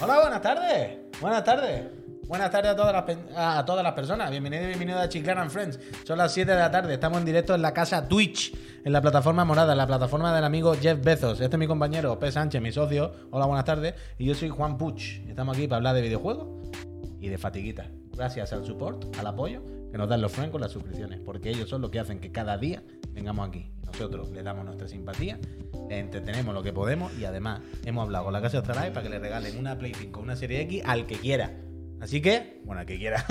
Hola, buenas tardes. Buenas tardes. Buenas tardes a todas las, a todas las personas. Bienvenido y bienvenido a Chiclana and Friends. Son las 7 de la tarde. Estamos en directo en la casa Twitch, en la plataforma morada, en la plataforma del amigo Jeff Bezos. Este es mi compañero P. Sánchez, mi socio. Hola, buenas tardes. Y yo soy Juan Puch. Estamos aquí para hablar de videojuegos y de fatiguitas. Gracias al support, al apoyo que nos dan los friends con las suscripciones. Porque ellos son los que hacen que cada día vengamos aquí. Nosotros les damos nuestra simpatía, les entretenemos lo que podemos y además hemos hablado con la Casa Astralife para que le regalen una Play 5 o una Serie X al que quiera. Así que, bueno, al que quiera.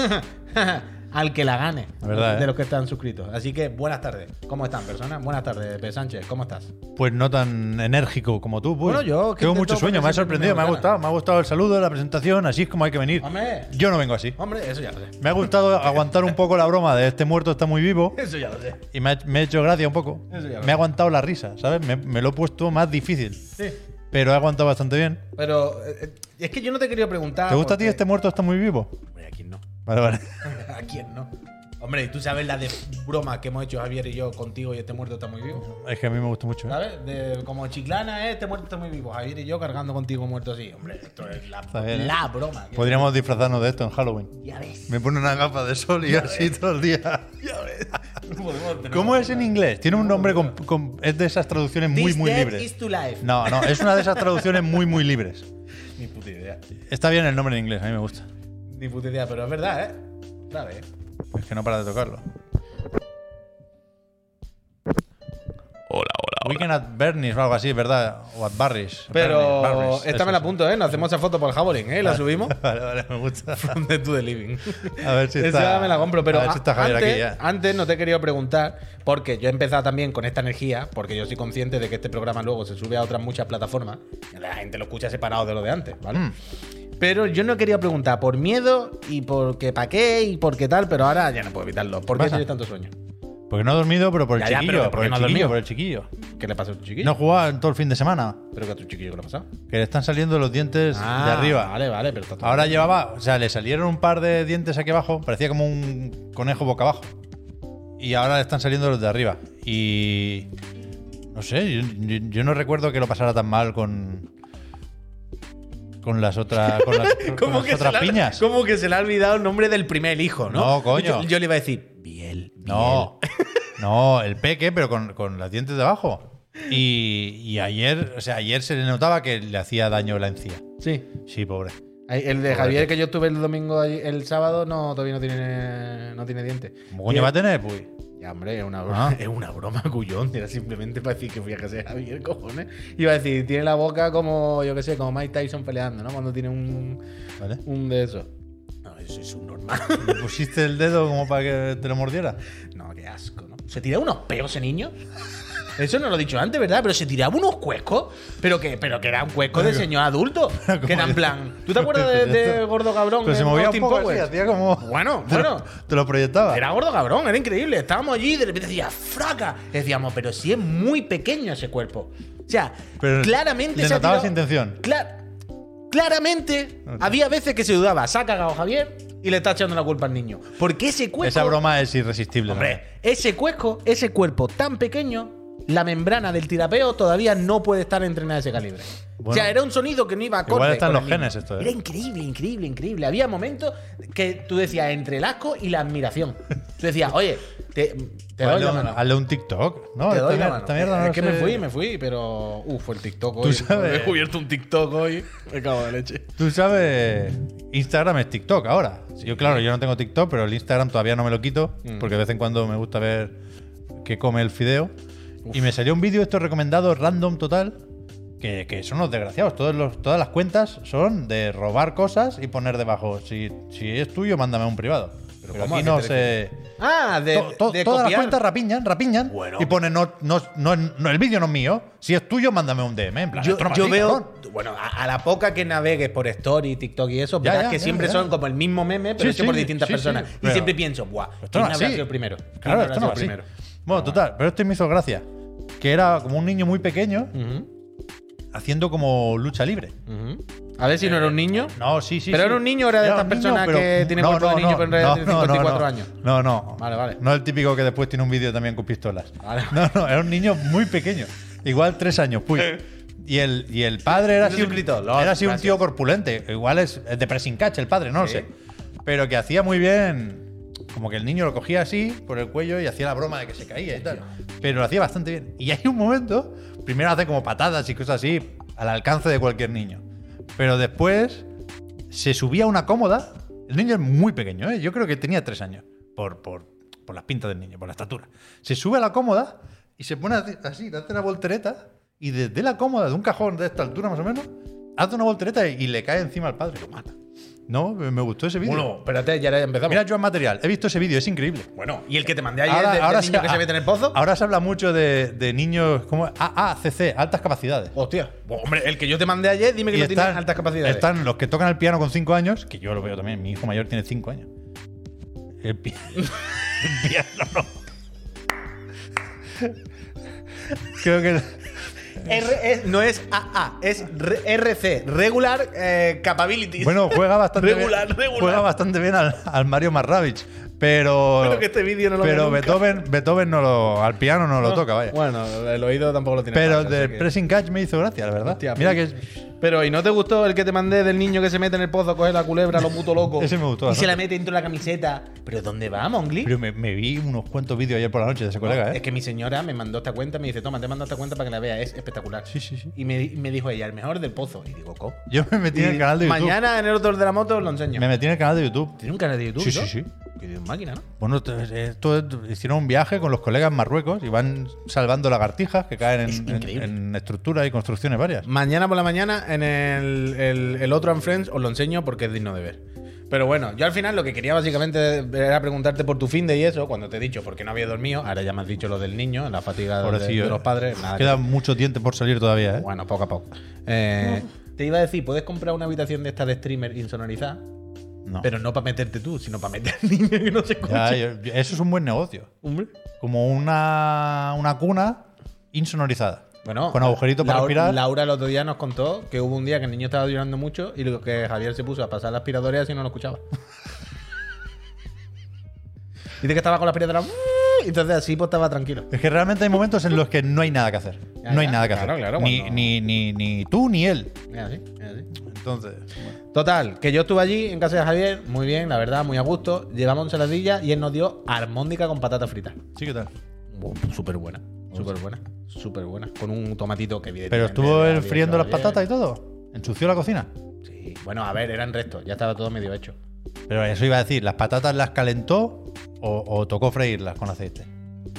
al que la gane. La verdad, de ¿eh? los que están suscritos. Así que, buenas tardes. ¿Cómo están, personas? Buenas tardes, P. Sánchez. ¿Cómo estás? Pues no tan enérgico como tú, pues. Bueno, yo que Tengo mucho sueño, me ha sorprendido, me ha gustado, me ha gustado el saludo, la presentación, así es como hay que venir. Hombre, Yo no vengo así. hombre, eso ya lo sé. Me ha gustado aguantar un poco la broma de este muerto está muy vivo Eso ya lo sé. y me ha, me ha hecho gracia un poco. Eso ya lo Me ha aguantado la risa, ¿sabes? Me, me lo he puesto más difícil, Sí. pero he aguantado bastante bien. Pero eh, eh, es que yo no te quería preguntar. ¿Te gusta a ti porque- este muerto está muy vivo? Hombre, ¿a quién no? Vale, vale. ¿A quién no? Hombre, tú sabes la de bromas que hemos hecho Javier y yo contigo y este muerto está muy vivo. Es que a mí me gusta mucho. ¿eh? ¿Sabes? De, como chiclana, ¿eh? este muerto está muy vivo. Javier y yo cargando contigo muerto así. Hombre, esto es la, ¿eh? la broma. Podríamos disfrazarnos de esto en Halloween. Ya ves. Me pone una gafa de sol y así todo el día. Ya ves. ¿Cómo es en broma. inglés? Tiene un nombre con, con- es de esas traducciones muy This muy libres. is to life. No, no, es una de esas traducciones muy muy libres. Ni puta idea. Está bien el nombre en inglés, a mí me gusta. Ni puta idea, pero es verdad, ¿eh? Otra vez. Es que no para de tocarlo. Hola, hola. Weekend at Bernie's o algo así, ¿verdad? O at Barry's. Pero Bernie's, Barry's, esta me la apunto, ¿eh? Nos hacemos esa foto por el Javelin, ¿eh? La subimos. Vale, vale, me gusta. From the to the living. A ver si Esa está. me la compro, pero a ver si está Javier antes, aquí ya. antes no te he querido preguntar, porque yo he empezado también con esta energía, porque yo soy consciente de que este programa luego se sube a otras muchas plataformas, y la gente lo escucha separado de lo de antes, ¿vale? Mm. Pero yo no quería preguntar por miedo y porque pa' qué y por qué tal, pero ahora ya no puedo evitarlo. ¿Por qué tienes tanto sueño? Porque no ha dormido, pero por el Ya, ya, chiquillo. pero ¿por por qué el no ha chiquillo, dormido? por el chiquillo. ¿Qué le pasa a tu chiquillo? No ha jugado en todo el fin de semana. ¿Pero que a tu chiquillo qué le ha pasado? Que le están saliendo los dientes Ah, de arriba. Vale, vale, pero está todo Ahora llevaba, o sea, le salieron un par de dientes aquí abajo, parecía como un conejo boca abajo. Y ahora le están saliendo los de arriba. Y. No sé, yo, yo- yo no recuerdo que lo pasara tan mal con. Con las otras. Con las, con ¿Cómo las que, se otras le ha- piñas. ¿Cómo que se le ha olvidado el nombre del primer hijo, no? No, coño. Yo, yo le iba a decir, Biel, Biel. No, no, el peque, pero con, con los dientes de abajo. Y, y ayer, o sea, ayer se le notaba que le hacía daño la encía. Sí. Sí, pobre. El de Javier que yo estuve el domingo, el sábado, no, todavía no tiene, no tiene dientes. ¿Cómo coño va a tener? Pues. Ya, hombre, es una broma, Ah. es una broma, cuyón. Era simplemente para decir que fui a casa de Javier, cojones. Iba a decir, tiene la boca como, yo qué sé, como Mike Tyson peleando, ¿no? Cuando tiene un, ¿Vale? un de esos. Es un normal. ¿Le pusiste el dedo como para que te lo mordiera? no, qué asco, ¿no? ¿Se tiraba unos peos ese niño? Eso no lo he dicho antes, ¿verdad? Pero se tiraba unos cuescos. Pero que, pero que era un cuesco de señor adulto. Que era en plan. ¿Tú te acuerdas de, de gordo cabrón? Pero se movía un poco así, Powers? hacía como. Bueno, Te lo- bueno. Te lo proyectaba. Era gordo cabrón, era increíble. Estábamos allí y de repente decía, fraca. Decíamos, pero si es muy pequeño ese cuerpo. O sea, Pero claramente le se notabas intención. Cla- claramente había veces que se dudaba, se ha cagado Javier y le está echando la culpa al niño. Porque ese cuesco. Esa broma es irresistible. Hombre, ese cuesco, ese cuerpo tan pequeño, la membrana del tirapeo todavía no puede estar entrenada a ese calibre. o sea, era un sonido que no iba a Igual están los genes esto, ¿eh? Era increíble, increíble, increíble. Había momentos que tú decías entre el asco y la admiración. Tú decías, oye, te, te doy la mano. hazle un TikTok, ¿no? Te Esta doy la mano. mierda no es que sé- me fui, me fui, pero. Uf, el TikTok Tú hoy. sabes- He descubierto un TikTok hoy. Me cago de leche. Tú sabes, Instagram es TikTok ahora. Yo, claro, yo no tengo TikTok, pero el Instagram todavía no me lo quito, Mm. porque de vez en cuando me gusta ver qué come el fideo. Y me salió un vídeo estos recomendados random total, que, que son los desgraciados. Todos los, todas las cuentas son de robar cosas y poner debajo, si, si es tuyo, mándame un privado. Pero. ¿A aquí no se... Ah, de, To- to- de todas las cuentas rapiñan, rapiñan Bueno. y ponen no, no, no, no, el vídeo no es mío. Si es tuyo, mándame un DM. En plan, Yo, esto así, veo, cabrón. bueno, a, a la poca que navegues por Story, TikTok y eso, Ya, verás ya, que ya, siempre son como el mismo meme, pero Sí, hecho sí, por distintas sí, personas. y pero- siempre pienso, ¡buah! Esto ¿Quién no habrá sido el primero? ¿Quién Claro, esto no sido es el así. Bueno, total, pero esto me hizo gracia. Que era como un niño muy pequeño Ujú, haciendo como lucha libre. ujú. A ver si no era un niño. No, sí, sí. ¿Pero sí. era un niño era de estas un niño, personas que tienen cuerpo de niño, pero en realidad tiene 54 no. años? No, no. Vale, vale. No el típico que después tiene un vídeo también con pistolas. Vale. No, no, era un niño muy pequeño. Igual tres años, pues. Y el, y el padre era así, un, era así un tío corpulente. Igual es, es de pressing catch el padre, no lo Sí. sé. Pero que hacía muy bien. Como que el niño lo cogía así por el cuello y hacía la broma de que se caía y tal. Pero lo hacía bastante bien. Y hay un momento, primero hace como patadas y cosas así, al alcance de cualquier niño. Pero después se subía a una cómoda. El niño es muy pequeño, ¿eh? yo creo que tenía tres años. Por, por, por las pintas del niño, por la estatura. Se sube a la cómoda y se pone así, así, hace una voltereta. Y desde la cómoda, de un cajón de esta altura más o menos, hace una voltereta y, y le cae encima al padre. Lo mata. No, me gustó ese vídeo. Bueno, espérate, ya empezamos. Mira, Joan Material, he visto ese vídeo, es increíble. bueno, ¿y el que te mandé ayer de- del niño que se mete en el pozo? Ahora se habla mucho de, de niños como AACC, altas capacidades. Hostia. Pues, hombre, el que yo te mandé ayer, dime que Y no tiene altas capacidades. Están los que tocan el piano con 5 años, que yo lo veo también, mi hijo mayor tiene 5 años. El, pi- el piano no. Creo que R- es- no es AA, es RC, Regular eh, Capabilities. bueno, juega bastante Regular, bien. regular. Juega bastante bien al, al Mario Marravich, pero Bueno, que este vídeo no lo pero nunca. Beethoven, Beethoven no lo al piano no lo toca, vaya. Bueno, el oído tampoco lo tiene. pero fácil, de así que- pressing catch me hizo gracia, la verdad. Hostia, Mira pues- que Pero, ¿y no te gustó el que te mandé del niño que se mete en el pozo, coge la culebra, lo puto loco? Ese me gustó Y se la mete dentro de la camiseta. ¿Pero dónde va, Mongli? pero me, me vi unos cuantos vídeos ayer por la noche de ese colega, ¿eh? Es que mi señora me mandó esta cuenta, me dice, toma, te mando esta cuenta para que la veas, es espectacular. Sí, sí, sí. Y me, me dijo ella, el mejor del pozo. Y digo, ¿co? Yo me metí en el canal de YouTube. Mañana en el otro de la moto os lo enseño. Me metí en el canal de YouTube. ¿Tiene un canal de YouTube? Sí, sí, sí. Que máquina, ¿no? Bueno, esto es- esto es- hicieron un viaje con los colegas en Marruecos y van salvando lagartijas que caen Es en, en- increíble. en estructuras y construcciones varias. Mañana por la mañana en el, el- el otro Friends os lo enseño porque es digno de ver. Pero bueno, yo al final lo que quería básicamente era preguntarte por tu fin de y eso, cuando te he dicho porque no había dormido. Ahora ya me has dicho lo del niño, la fatiga de, los ¿eh? padres. Nada que- Queda mucho diente por salir todavía, ¿eh? Bueno, poco a poco. Eh, Te iba a decir, puedes comprar una habitación de esta de streamer insonorizada, No. pero no para meterte tú, sino para meter al niño que no se escucha. Ya, yo- yo- eso es un buen negocio. Hombre. Como una, una cuna insonorizada. Bueno, Con agujerito para Lau- respirar. Laura el otro día nos contó que hubo un día que el niño estaba llorando mucho y lo que Javier se puso a pasar la aspiradora y así no lo escuchaba. Dice que estaba con la aspiradora. "Uh", y entonces así pues estaba tranquilo. Es que realmente hay momentos en los que no hay nada que hacer. Ya, no hay ya, nada que claro, hacer. claro, ni, cuando- ni, ni, ni tú ni él. Es así, es así. Entonces, bueno. Total, que yo estuve allí en casa de Javier, muy bien, la verdad, muy a gusto. Llevamos ensaladilla y él nos dio armóndica con patata frita. sí, ¿qué tal? Súper buena, súper buena, súper buena. Con un tomatito que evidentemente. Pero estuvo él friendo las patatas y todo. Ensució la cocina. Sí, bueno, a ver, eran restos, ya estaba todo medio hecho. Pero eso iba a decir, ¿las patatas las calentó o, o tocó freírlas con aceite?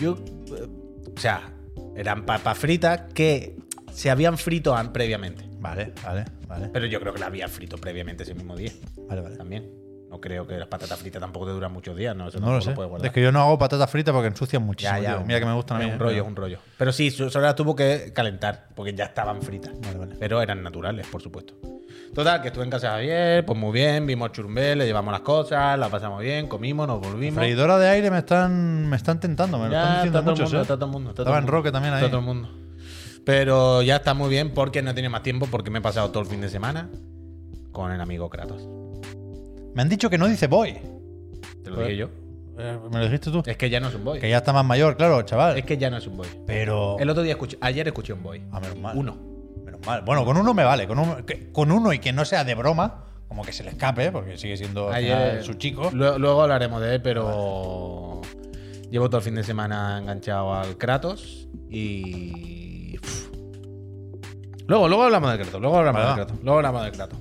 Yo, eh, o sea, eran papas fritas que se habían frito previamente. Vale, vale, vale. Pero yo creo que las había frito previamente ese mismo día Vale, vale. también. No creo que las patatas fritas tampoco te duran muchos días, ¿no? Eso No lo sé. guardar. Es que yo no hago patatas fritas porque ensucian muchísimo. Ya, ya, Mira que me gustan a mí. Un ¿eh? rollo, Pero- es un rollo. Pero sí, so- solo las tuvo que calentar, porque ya estaban fritas. Vale, vale. Pero eran naturales, por supuesto. Total, que estuve en casa de Javier, pues muy bien, vimos churumbel, le llevamos las cosas, la pasamos bien, comimos, nos volvimos. Freidora de aire me están, me están tentando, me lo Ya, están diciendo está todo mundo, ¿eh? está todo el mundo, está Estaba todo en el Roque mundo, también está ahí. todo el mundo. Pero ya está muy bien porque no tiene más tiempo, porque me he pasado todo el fin de semana con el amigo Kratos. Me han dicho que no dice boy. Te lo dije yo. Eh, ¿Me lo dijiste tú? Es que ya no es un boy. Que ya está más mayor, claro, chaval. Es que ya no es un boy. Pero. El otro día escuché, ayer escuché un boy. Ah, menos mal. Uno. Bueno, con uno me vale. Con uno, que- con uno y que no sea de broma, como que se le escape, porque sigue siendo Ayer, su chico. Luego, luego hablaremos de él, pero llevo todo el fin de semana enganchado al Kratos y. Uf. Luego, luego hablamos del Kratos, luego hablamos del. Kratos, luego hablamos del Kratos.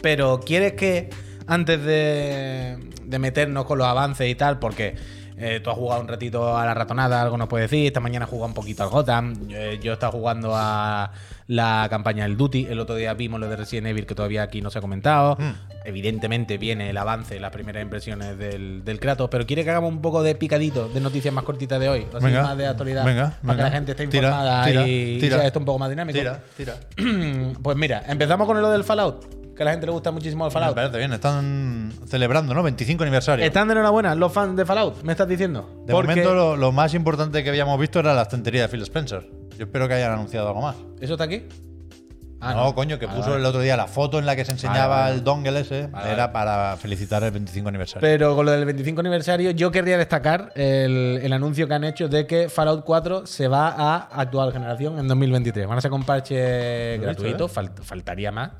Pero ¿quieres que antes de, de meternos con los avances y tal, porque eh, tú has jugado un ratito a la ratonada, algo nos puedes decir, esta mañana has jugado un poquito al Gotham, eh, yo he estado jugando a la campaña del Duty, el otro día vimos lo de Resident Evil que todavía aquí no se ha comentado, Mm. evidentemente viene el avance, las primeras impresiones del, del Kratos, pero quiere que hagamos un poco de picadito de noticias más cortitas de hoy, así Venga, más de actualidad, venga, para que la gente esté informada tira, y, y tira. sea esto un poco más dinámico. Tira, tira. Pues mira, empezamos con lo del Fallout, que a la gente le gusta muchísimo el Me Fallout. parece bien. Están celebrando, ¿no? 25 aniversario. ¿Están de enhorabuena los fans de Fallout? ¿Me estás diciendo? de Porque- momento, lo, lo más importante que habíamos visto era la estantería de Phil Spencer. Yo espero que hayan anunciado algo más. ¿Eso está aquí? Ah, no, coño, que Vale, puso vale. el otro día la foto en la que se enseñaba Vale, vale. el dongle ese. Era para felicitar el 25 aniversario. Pero con lo del 25 aniversario, yo querría destacar el, el anuncio que han hecho de que Fallout 4 se va a actual generación en 2023. Van a sacar un parche gratuito, fal- faltaría más.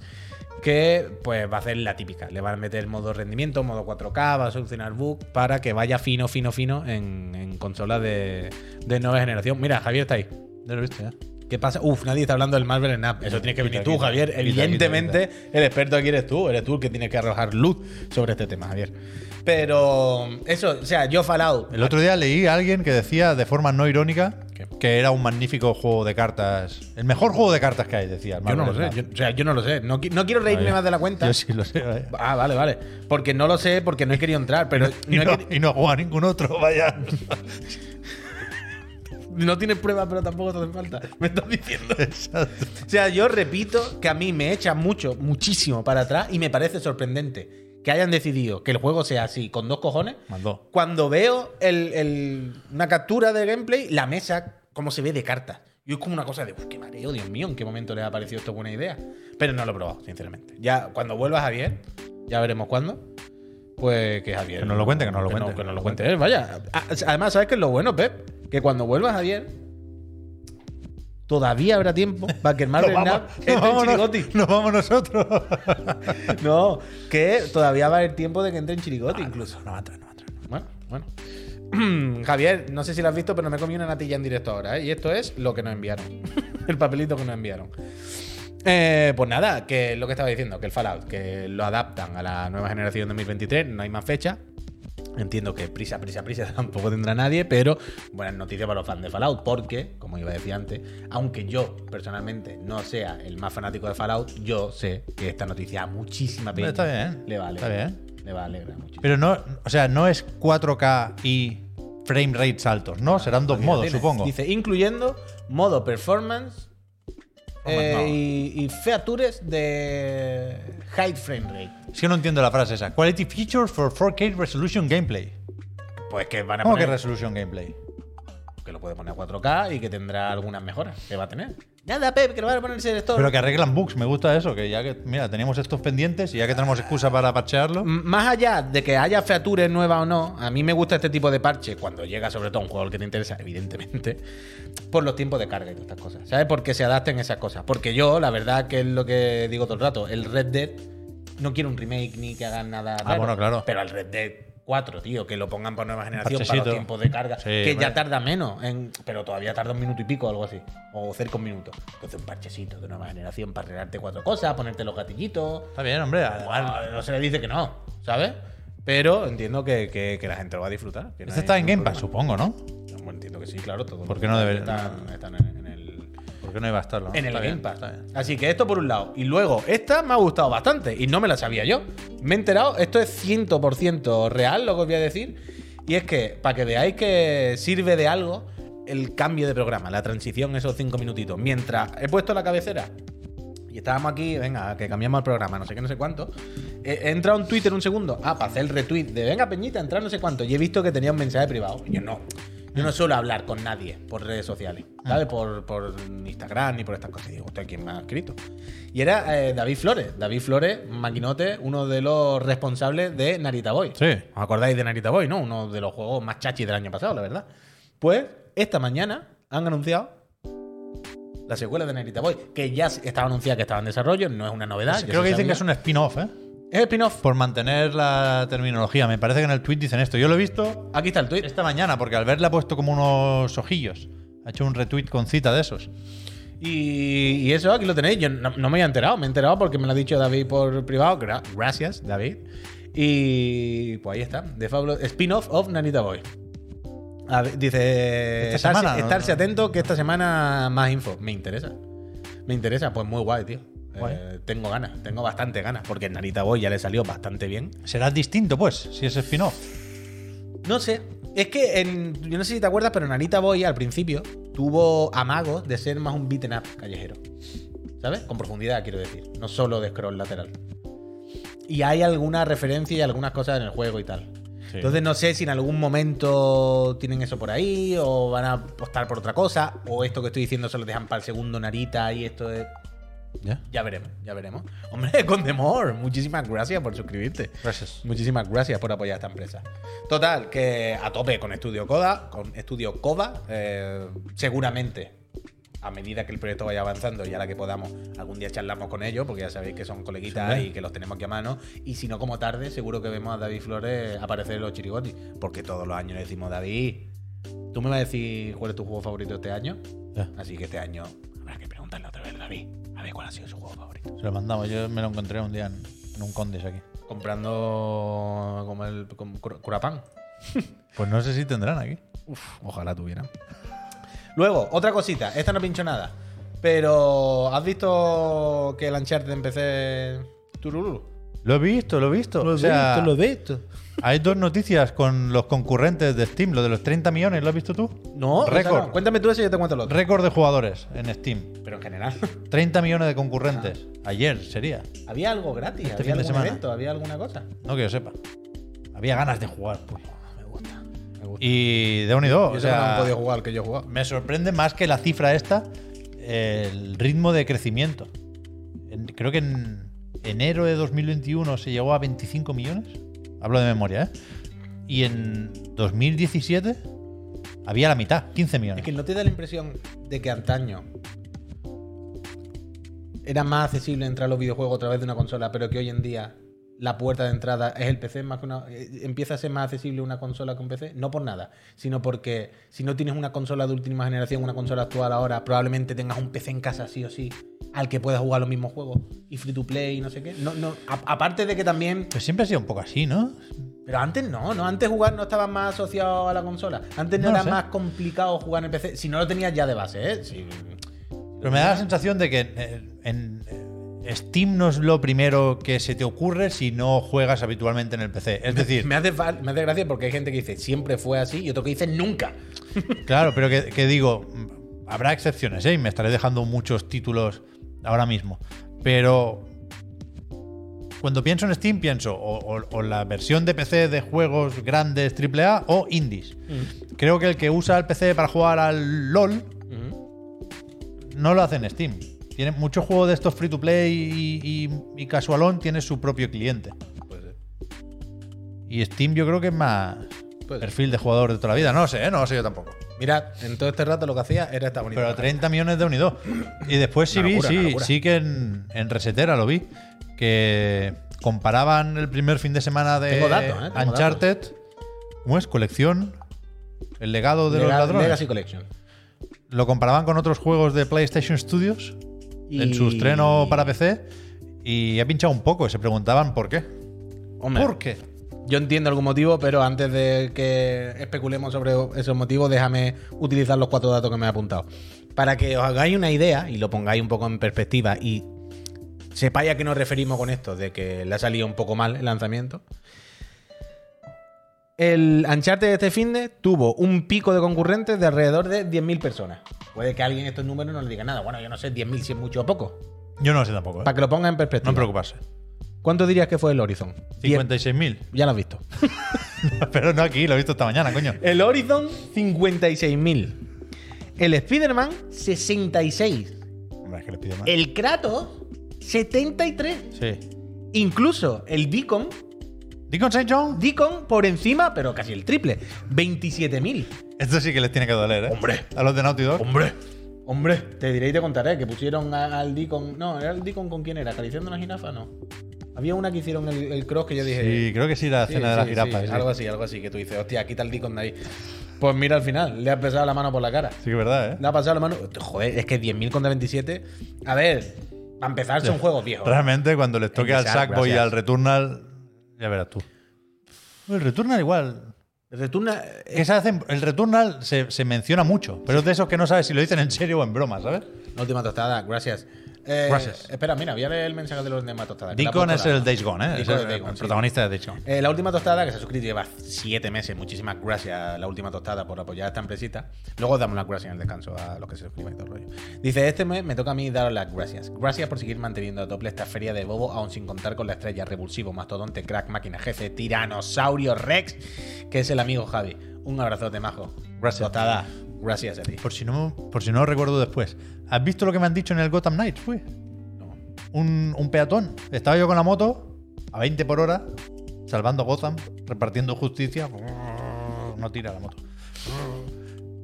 Que pues va a hacer la típica. Le van a meter modo rendimiento, modo 4K, va a solucionar bugs para que vaya fino, fino, fino en, en consolas de, de nueva generación. Mira, Javier está ahí. Ya lo he visto, ya. ¿Qué pasa? Uf, nadie está hablando del Marvel Snap. Eso tienes que venir quita, tú, quita, Javier. quita, Evidentemente, el experto aquí eres tú. Eres tú el que tienes que arrojar luz sobre este tema, Javier. Pero eso, o sea, yo Fallout. El otro día leí a alguien que decía de forma no irónica Que era un magnífico juego de cartas. El mejor juego de cartas que hay, decía. el Yo no lo sé. Yo- o sea, yo no lo sé. No, no quiero reírme más de la cuenta. Yo sí lo sé, vaya. Ah, vale, vale. Porque no lo sé, porque no he querido entrar. Pero Y no, no, y no juega a ningún otro, vaya. no tienes pruebas, pero tampoco te hace falta. Me estás diciendo. Exacto. O sea, yo repito que a mí me echa mucho, muchísimo para atrás y me parece sorprendente que hayan decidido que el juego sea así, con dos cojones. Mandó. Cuando veo el- el- una captura de gameplay, la mesa, cómo se ve de cartas. Y es como una cosa de, uy, qué mareo, Dios mío, ¿en qué momento les ha parecido esto buena idea? Pero no lo he probado, sinceramente. Ya, cuando vuelva Javier, ya veremos cuándo. Pues que Javier. Que nos lo cuente, que nos lo no- cuente. que nos lo cuente vaya. Además, ¿sabes qué es lo bueno, Pep? Que cuando vuelva Javier, todavía habrá tiempo para que el Marvel Nos Snap vamos, entre nos en Chirigoti. nos- nos vamos nosotros. No, que todavía va a haber tiempo de que entre en Chirigoti incluso. No va a entrar, no va a entrar. Bueno, bueno. Javier, no sé si lo has visto, pero me comí una natilla en directo ahora, ¿eh? Y esto es lo que nos enviaron. el papelito que nos enviaron. Eh, pues nada, que lo que estaba diciendo, que el Fallout, que lo adaptan a la nueva generación 2023, no hay más fecha. Entiendo que prisa, prisa, prisa tampoco tendrá nadie, pero buenas noticias para los fans de Fallout, porque, como iba a decir antes, aunque yo personalmente no sea el más fanático de Fallout, yo sé que esta noticia a muchísima peña Está bien, le va a está bien. Le va a alegrar muchísimo. Pero no, o sea, no es 4K y frame rates altos, ¿no? Serán dos modos, supongo. Dice, incluyendo modo performance eh, no. y, y features de high frame rate. Es que no entiendo la frase esa. Quality features for 4K resolution gameplay. Pues que van a ¿Cómo que poner resolution gameplay? que lo puede poner a 4K y que tendrá algunas mejoras que va a tener. Nada, Pep, que lo van a poner en Store. Pero que arreglan bugs, me gusta eso, que ya que, mira, teníamos estos pendientes y ya que tenemos excusa para parchearlo. M- Más allá de que haya features nuevas o no, a mí me gusta este tipo de parche cuando llega sobre todo a un juego al que te interesa, evidentemente, por los tiempos de carga y todas estas cosas. ¿Sabes? Porque se adapten esas cosas. Porque yo, la verdad, que es lo que digo todo el rato, el Red Dead no quiero un remake ni que hagan nada. Ah, bueno, claro. Pero al Red Dead 4, tío, que lo pongan por nueva generación para los tiempos de carga, Sí, que ya tarda menos, en- pero todavía tarda un minuto y pico o algo así, o cerca un minuto. Entonces un parchecito de nueva generación para arreglarte cuatro cosas, ponerte los gatillitos, Está bien, hombre. Igual no se le dice que no, ¿sabes? Pero entiendo que, que- que la gente lo va a disfrutar. que Este está en Game Pass, supongo, ¿no? Bueno, entiendo que sí, claro. Todos ¿Por qué no debería- Están, están en, en el, ¿Por qué no iba a estarlo? en el Está Game bien, Pass. está bien. Así que esto por un lado. Y luego, esta me ha gustado bastante y no me la sabía yo. Me he enterado, esto es 100% real lo que os voy a decir. Y es que, para que veáis que sirve de algo el cambio de programa, la transición, esos cinco minutitos. Mientras he puesto la cabecera y estábamos aquí, venga, que cambiamos el programa, no sé qué, no sé cuánto. He, he entrado en Twitter un segundo, ah, para hacer el retweet de venga, Peñita, entrar no sé cuánto. Y he visto que tenía un mensaje privado. Y yo no. Yo no suelo hablar con nadie por redes sociales, ¿sabes? Por, por Instagram ni por estas cosas. Y digo, ¿usted quién me ha escrito? Y era eh, David Flores. David Flores, maquinote, uno de los responsables de Narita Boy. Sí. ¿Os acordáis de Narita Boy, no? Uno de los juegos más chachis del año pasado, la verdad. Pues esta mañana han anunciado la secuela de Narita Boy, que ya estaba anunciada que estaba en desarrollo, no es una novedad. Creo que dicen que es un spin-off, ¿eh? Es spin-off. Por mantener la terminología. Me parece que en el tweet dicen esto. Yo lo he visto Aquí está el tweet. esta mañana porque al verle ha puesto como unos ojillos. Ha hecho un retweet con cita de esos. Y, y eso, aquí lo tenéis. Yo no, no me había enterado, me he enterado porque me lo ha dicho David por privado. Gra- gracias, David. Y pues ahí está. The Fabulous Spin-off of Nanita Boy. A ver, dice. Esta estarse, semana, ¿no? estarse atento que esta semana más info. Me interesa. Me interesa, pues muy guay, tío. Eh, tengo ganas, tengo bastante ganas, porque Narita Boy ya le salió bastante bien. Será distinto, pues, si es spin-off. No sé. Es que en- yo no sé si te acuerdas, pero Narita Boy al principio tuvo amagos de ser más un beaten up callejero. ¿Sabes? Con profundidad, quiero decir. No solo de scroll lateral. Y hay alguna referencia y algunas cosas en el juego y tal. Sí. Entonces no sé si en algún momento tienen eso por ahí o van a apostar por otra cosa o esto que estoy diciendo se lo dejan para el segundo Narita y esto es... ¿Ya? Ya veremos, ya veremos. Hombre, Condemor, muchísimas gracias por suscribirte. Gracias. Muchísimas gracias por apoyar a esta empresa. Total, que a tope con Estudio Coda, con Estudio Coda, eh, seguramente a medida que el proyecto vaya avanzando y a la que podamos, algún día charlamos con ellos, porque ya sabéis que son coleguitas Sí. y que los tenemos aquí a mano. Y si no, como tarde, seguro que vemos a David Flores aparecer en los chirigotis, porque todos los años le decimos, David, tú me vas a decir cuál es tu juego favorito este año. Así que este año habrá que preguntarle otra vez, David, a ver cuál ha sido su juego favorito. Se lo mandamos. Yo me lo encontré un día en, en un Condes aquí. Comprando como el como cura- curapán. Pues no sé si tendrán aquí. Uf, ojalá tuvieran. Luego, otra cosita. Esta no pincho nada. Pero, ¿has visto que el Uncharted empecé Tururú? Lo he visto, lo he visto. O sea, he visto. Hay dos noticias con los concurrentes de Steam. Lo de los 30 millones, ¿lo has visto tú? No, Récord. no. Cuéntame tú eso y yo te cuento lo otro. Récord de jugadores en Steam. Pero en general. 30 millones de concurrentes. Ayer sería. había algo gratis, Este había fin de algún semana. evento, había alguna cosa. No que yo sepa. Había ganas de jugar. pues. Me gusta. Me gusta. Y de unido. Yo O sé que no sea, han podido jugar al que yo he jugado. me sorprende más que la cifra esta el ritmo de crecimiento. En- creo que en enero de 2021 se llegó a 25 millones. Hablo de memoria, ¿eh? Y en 2017 había la mitad, 15 millones. Es que no te da la impresión de que antaño era más accesible entrar a los videojuegos a través de una consola, pero que hoy en día la puerta de entrada es el PC más que una. eh, empieza a ser más accesible una consola que un PC. No por nada, sino porque si no tienes una consola de última generación, una consola actual ahora, probablemente tengas un PC en casa sí o sí al que puedas jugar los mismos juegos y free to play y no sé qué. No, no, a- aparte de que también Pues siempre ha sido un poco así, ¿no? pero antes no, no, antes jugar no estaba más asociado a la consola. Antes no, era sé. más complicado jugar en el PC. Si no lo tenías ya de base, ¿eh? Si- Pero me da la sensación de que eh, en, Steam no es lo primero que se te ocurre si no juegas habitualmente en el PC. Es decir, me, hace, fal- me hace gracia porque hay gente que dice siempre fue así y otro que dice nunca. Claro, pero que, que digo, mm, habrá excepciones, ¿eh? Y me estaré dejando muchos títulos ahora mismo. Pero cuando pienso en Steam, pienso o, o- o la versión de PC de juegos grandes AAA o indies. Creo que el que usa el PC para jugar al LOL no lo hace en Steam. Tiene muchos juegos de estos free to play y, y, y casualón tiene su propio cliente. Y Steam yo creo que es más Puede ser. perfil de jugador de toda la vida. No lo sé, ¿eh? no lo sé yo tampoco. Mirad, en todo este rato lo que hacía era esta bonita. Pero 30 millones de unidos. Y después sí vi, sí, sí que en, en Resetera lo vi, que comparaban el primer fin de semana de Tengo datos, ¿eh? Tengo Uncharted. ¿Cómo es? Colección. El legado de los ladrones. Legacy Collection. Lo comparaban con otros juegos de PlayStation Studios en su estreno para PC. Y ha pinchado un poco y se preguntaban por qué. Hombre, ¿Por qué? yo entiendo algún motivo, pero antes de que especulemos sobre esos motivos, déjame utilizar los cuatro datos que me he apuntado. Para que os hagáis una idea y lo pongáis un poco en perspectiva y sepáis a qué nos referimos con esto, de que le ha salido un poco mal el lanzamiento. El Uncharted de este fin de tuvo un pico de concurrentes de alrededor de 10.000 personas. Puede que alguien estos números no le diga nada. Bueno, yo no sé 10.000 si es mucho o poco. Yo no lo sé tampoco. ¿eh? Para que lo ponga en perspectiva. No preocuparse. ¿Cuánto dirías que fue el Horizon? 56.000. Ya lo has visto. Pero no aquí, lo he visto esta mañana, coño. El Horizon, 56.000. El Spider-Man, 66. Hombre, es que pido más. El Kratos, 73. Sí. Incluso el Deacon, Deacon St. John. Deacon por encima, pero casi el triple. 27.000. Esto sí que les tiene que doler, ¿eh? Hombre. A los de Naughty Dog. Hombre. Hombre, te diré y te contaré que pusieron al Deacon. No, ¿era el Deacon con quién era? ¿Acariciando una jirafa? No. Había una que hicieron el, el cross que yo dije. Sí, creo que sí, la Sí, cena de las jirafas. sí, sí. Algo así, algo así, que tú dices, hostia, quita el Deacon de ahí. Pues mira al final, le ha pesado la mano por la cara. Sí que es verdad, ¿eh? Le ha pasado la mano. Joder, es que 10.000 contra 27. A ver, para empezar, son juegos viejos. Realmente, cuando les toque al Sackboy y al Returnal, ya verás tú. El Returnal igual. Returna. Que se hacen- el Returnal se, se menciona mucho, pero es de esos que no sabes si lo dicen en serio o en broma, ¿sabes? La última tostada, gracias. Eh, Gracias. Espera, mira, voy a leer el mensaje de la última tostada. que la ha Deacon puesto es el Days Gone, ¿eh? Es el, Days Gone, el sí. protagonista de Days Gone. Eh, la última tostada, que se ha suscrito lleva siete meses. Muchísimas gracias la última tostada por apoyar a esta empresita. Luego os damos las gracias en el descanso a los que se suscriban y todo el rollo. Dice, este mes me toca a mí dar las gracias. Gracias por seguir manteniendo a tope esta feria de bobo, aún sin contar con la estrella revulsivo, mastodonte, crack, máquina, jefe, tiranosaurio, rex, que es el amigo Javi. Un abrazote, majo. Gracias. Tostada, gracias a ti. Por si, no, por si no lo recuerdo después. ¿Has visto lo que me han dicho en el Gotham Knights? Fue? No. un, un peatón. Estaba yo con la moto a 20 por hora, salvando Gotham, repartiendo justicia. No tira la moto.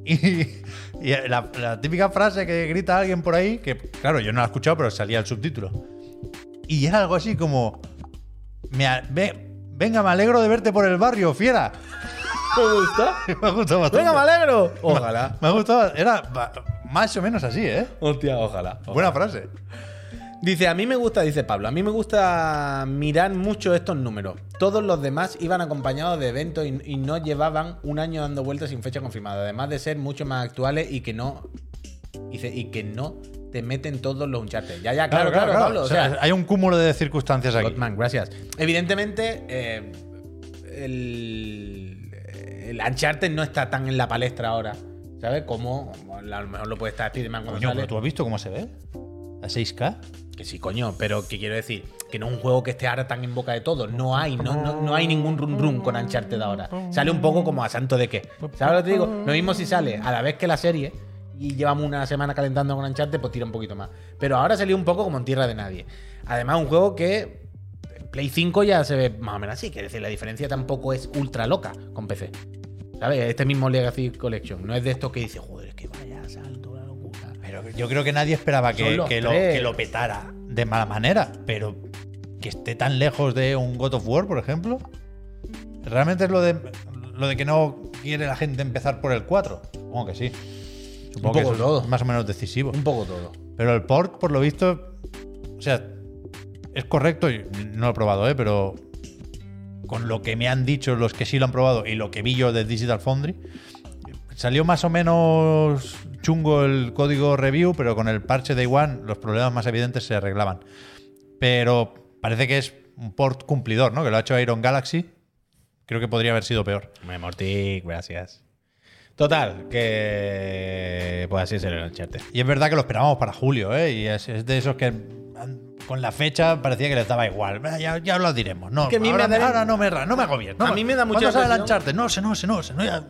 Y, y la, la típica frase que grita alguien por ahí, que claro, yo no la he escuchado, pero salía el subtítulo. Y era algo así como: me a- ve- Venga, me alegro de verte por el barrio, fiera. ¿Te gusta? me ha gustado bastante. Venga, me alegro. Ojalá. Me ha gustado. Era más o menos así, ¿eh? Hostia, ojalá. Buena frase. Dice, a mí me gusta, dice Pablo, a mí me gusta mirar mucho estos números. Todos los demás iban acompañados de eventos y, y no llevaban un año dando vueltas sin fecha confirmada. Además de ser mucho más actuales y que no. Dice, y que no te meten todos los Uncharted. Ya, ya, claro, claro, Pablo. O O sea, sea, hay un cúmulo de circunstancias aquí. Godman, gracias. Evidentemente, eh, el, el Uncharted no está tan en la palestra ahora. ¿Sabes? Como a lo mejor lo puede estar Spider-Man cuando Coño, sale. pero tú has visto cómo se ve. A 6K. Que sí, coño, pero ¿qué quiero decir? Que no es un juego que esté ahora tan en boca de todos. No hay, no, no, no hay ningún run run con Uncharted ahora. Sale un poco como a santo de qué. ¿Sabes lo que te digo? Lo mismo si sale a la vez que la serie y llevamos una semana calentando con Uncharted, pues tira un poquito más. Pero ahora salió un poco como en tierra de nadie. Además, un juego que Play 5 ya se ve más o menos así. Quiere decir, la diferencia tampoco es ultra loca con PC. ¿Sabes? Este mismo Legacy Collection. No es de estos que dice, joder, es que vaya salto, la locura. Pero yo creo que nadie esperaba que, que lo, que lo petara de mala manera. Pero que esté tan lejos de un God of War, por ejemplo. Realmente es lo de, lo de que no quiere la gente empezar por el 4. Supongo que sí. Supongo poco que todo. es más o menos decisivo. Un poco todo. Pero el port, por lo visto, o sea, es correcto, no lo he probado, ¿eh? pero con lo que me han dicho los que sí lo han probado y lo que vi yo de Digital Foundry, salió más o menos chungo el código review, pero con el parche Day One los problemas más evidentes se arreglaban. Pero parece que es un port cumplidor, ¿no? Que lo ha hecho Iron Galaxy. Creo que podría haber sido peor. Me Morty, gracias. Total, que pues así será el Uncharted. Y es verdad que lo esperábamos para julio, ¿eh? Y es, es de esos que con la fecha parecía que les daba igual. "Ah, Ya, ya lo diremos. No, que a mí ahora, me da- ahora no me, no me agobies. No A mí me da mucha ¿Cuándo sale el impresión- Uncharted? No sé, no sé, no sé. No, ya,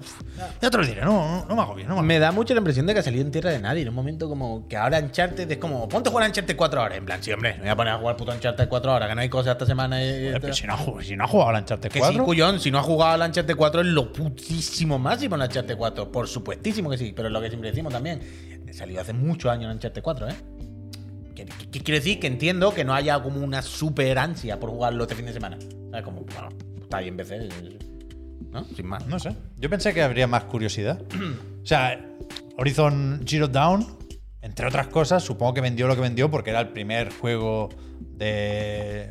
ya te lo diré. No, no, no me agobies. No me da mucho la impresión de que ha salido en tierra de nadie. En un momento como que ahora Uncharted es como, ponte a jugar a Uncharted 4 horas. En plan, sí, hombre, me voy a poner a jugar puto Uncharted 4 horas, que no hay cosas esta semana. y- y- Joder, pero si, no, ha jugado- si no ha jugado al Uncharted que 4. sí, cuyón, si no has jugado al Uncharted 4 es lo putísimo máximo en Uncharted 4. Por supuestísimo que sí, pero es lo que siempre decimos también. Salió hace muchos años en Uncharted 4, ¿eh? ¿Qué, qué- qué quiere decir? Que entiendo que no haya como una super ansia por jugarlo este fin de semana. ¿Sabes? Como, bueno, está ahí en PC. ¿No? Sin más. No sé. Yo pensé que habría más curiosidad. o sea, Horizon Zero Dawn, entre otras cosas, supongo que vendió lo que vendió porque era el primer juego de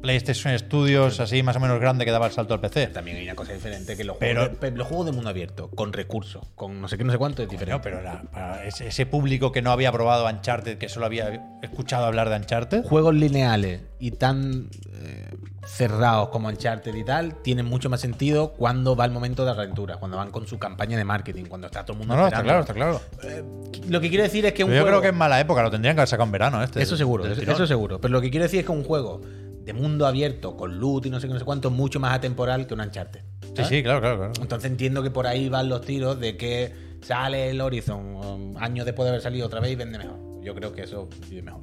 PlayStation Studios así más o menos grande que daba el salto al PC. También hay una cosa diferente que los Pero- juegos, de, los juegos de mundo abierto, con recursos, con no sé qué, no sé cuánto, es Coño, diferente. pero la- para ese, ese público que no había probado Uncharted, que solo había escuchado hablar de Uncharted, Juegos lineales y tan eh, cerrados como Uncharted y tal, tienen mucho más sentido cuando va el momento de aventura, cuando van con su campaña de marketing, cuando está todo el mundo no, no, está claro, está claro. Eh, lo que quiero decir es que un yo juego... creo que en mala época lo tendrían que haber sacado en verano este. Eso seguro, eso, eso seguro. Pero lo que quiero decir es que un juego de mundo abierto, con loot y no sé qué, no sé cuánto, mucho más atemporal que un Uncharted. Sí, ¿sabes? sí, claro, claro, claro. Entonces entiendo que por ahí van los tiros de que sale el Horizon um, años después de haber salido otra vez y vende mejor. Yo creo que eso vive mejor.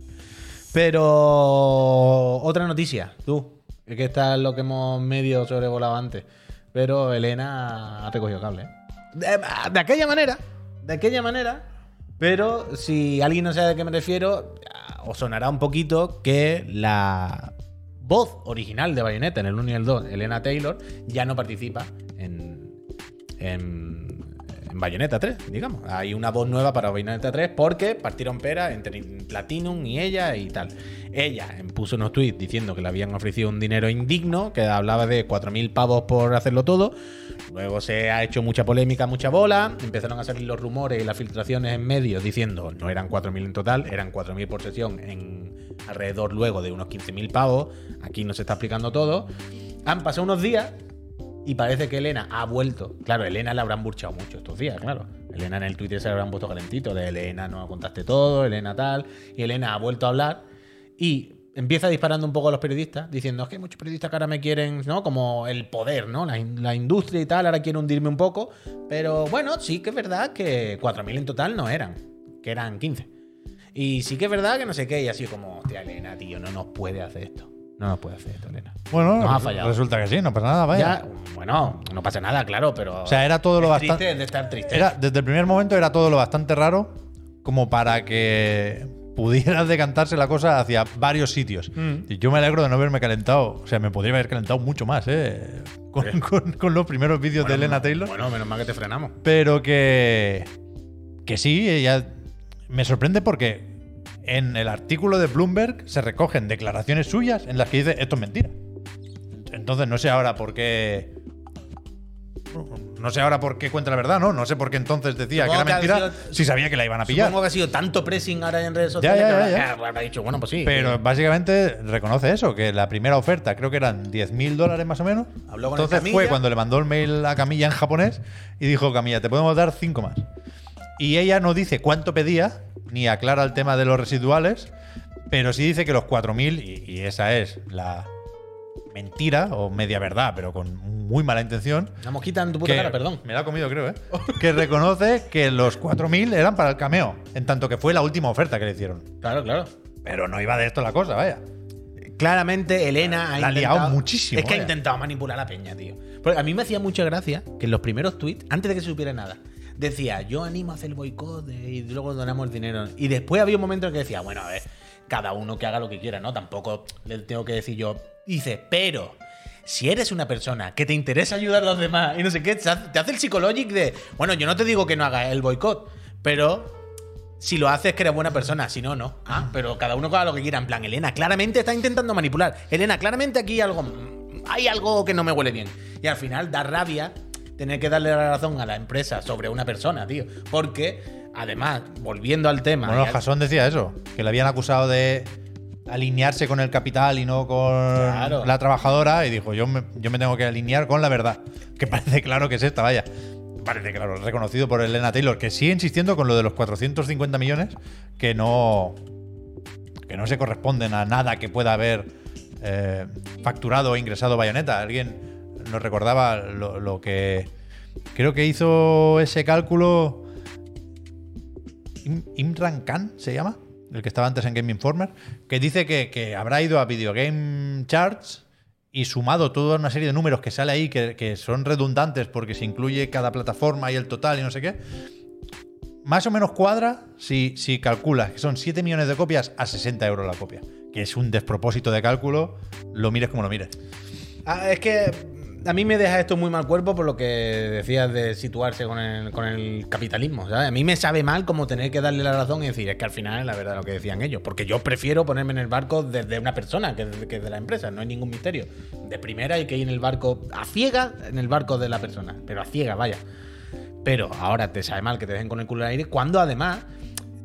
Pero otra noticia, tú, es que esta es lo que hemos medio sobrevolado antes. Pero Elena ha recogido cable. ¿eh? De, de aquella manera, de aquella manera. Pero si alguien no sabe de qué me refiero, os sonará un poquito que la voz original de Bayonetta en el 1 y el 2, Elena Taylor, ya no participa en, en, en Bayonetta 3, digamos. Hay una voz nueva para Bayonetta 3 porque partieron pera entre Platinum y ella y tal. Ella puso unos tweets diciendo que le habían ofrecido un dinero indigno, que hablaba de 4.000 pavos por hacerlo todo. Luego se ha hecho mucha polémica, mucha bola. Empezaron a salir los rumores y las filtraciones en medios diciendo no eran 4.000 en total, eran 4.000 por sesión en alrededor luego de unos 15.000 pavos. Aquí no se está explicando todo. Han pasado unos días y parece que Elena ha vuelto. Claro, Elena la habrán burchado mucho estos días, claro. Elena en el Twitter se le habrán puesto calentito de Elena no contaste todo, Elena tal. Y Elena ha vuelto a hablar y empieza disparando un poco a los periodistas, diciendo es que hay muchos periodistas que ahora me quieren, ¿no? Como el poder, ¿no? La, in- la industria y tal, ahora quieren hundirme un poco. Pero bueno, sí que es verdad que 4.000 en total no eran, que eran 15. Y sí que es verdad que no sé qué. Y así como, hostia, Elena, tío, no nos puede hacer esto. No nos puede hacer esto, Elena. Bueno, Nos ha fallado. resulta que sí, no pasa nada, vaya. Ya, bueno, no pasa nada, claro, pero. O sea, era todo lo bastante. triste de estar triste. Era, desde el primer momento era todo lo bastante raro como para que pudiera decantarse la cosa hacia varios sitios. Mm. Y yo me alegro de no haberme calentado. O sea, me podría haber calentado mucho más, ¿eh? Con, con- con los primeros vídeos de Elena Taylor. Bueno, menos mal que te frenamos. Pero que. Que sí, ella. Me sorprende porque en el artículo de Bloomberg se recogen declaraciones suyas en las que dice esto es mentira. Entonces no sé ahora por qué. No sé ahora por qué cuenta la verdad, ¿no? No sé por qué entonces decía Supongo que era que mentira sido- si sabía que la iban a pillar. Supongo que ha sido tanto pressing ahora en redes sociales ya, que ya, habrá- ya. que habrá dicho, bueno, pues sí. Pero básicamente reconoce eso, que la primera oferta creo que eran 10 mil dólares más o menos. Habló con el Entonces fue cuando le mandó el mail a Camilla en japonés y dijo, Camilla, te podemos dar 5 más. Y ella no dice cuánto pedía, ni aclara el tema de los residuales, pero sí dice que los 4.000, y, y esa es la mentira o media verdad, pero con muy mala intención. Una mosquita en tu puta que- cara, perdón. Me la ha comido, creo, ¿eh? que reconoce que los 4.000 eran para el cameo, en tanto que fue la última oferta que le hicieron. Claro, claro. Pero no iba de esto la cosa, vaya. Claramente Elena ha La ha liado muchísimo, Es que ha vaya. intentado manipular a la peña, tío. Porque a mí me hacía mucha gracia que en los primeros tweets, antes de que se supiera nada, decía, yo animo a hacer el boicot y luego donamos el dinero. Y después había un momento en que decía, bueno, a ver, cada uno que haga lo que quiera, ¿no? Tampoco le tengo que decir yo. Dice, pero si eres una persona que te interesa ayudar a los demás y no sé qué, te hace el psicologic de, bueno, yo no te digo que no hagas el boicot, pero si lo haces que eres buena persona, si no, no. Ah, pero cada uno haga lo que quiera. En plan, Elena, claramente está intentando manipular. Elena, claramente aquí hay algo, hay algo que no me huele bien. Y al final da rabia tener que darle la razón a la empresa sobre una persona, tío. Porque, además, volviendo al tema. Bueno, ya- Jason decía eso, que le habían acusado de alinearse con el capital y no con Claro. la trabajadora y dijo, yo me, yo me tengo que alinear con la verdad. Que parece claro que es esta, vaya. Parece claro, reconocido por Elena Taylor, que sigue insistiendo con lo de los 450 millones, que no, que no se corresponden a nada que pueda haber eh, facturado o ingresado Bayonetta. Alguien nos recordaba lo, lo que creo que hizo ese cálculo Im- Imran Khan se llama, el que estaba antes en Game Informer, que dice que, habrá ido a Video Game Charts y sumado toda una serie de números que sale ahí que, que son redundantes porque se incluye cada plataforma y el total y no sé qué. Más o menos cuadra si, si calculas que son 7 millones de copias a 60 euros la copia. Que es un despropósito de cálculo, lo mires como lo mires. Ah, es que a mí me deja esto muy mal cuerpo por lo que decías de situarse con el, con el capitalismo. A mí me sabe mal como tener que darle la razón y decir, es que al final es la verdad lo que decían ellos. Porque yo prefiero ponerme en el barco desde una persona que, de- que de la empresa, no hay ningún misterio. De primera hay que ir en el barco a ciegas, en el barco de la persona, pero a ciegas, vaya. Pero ahora te sabe mal que te dejen con el culo al aire, cuando además.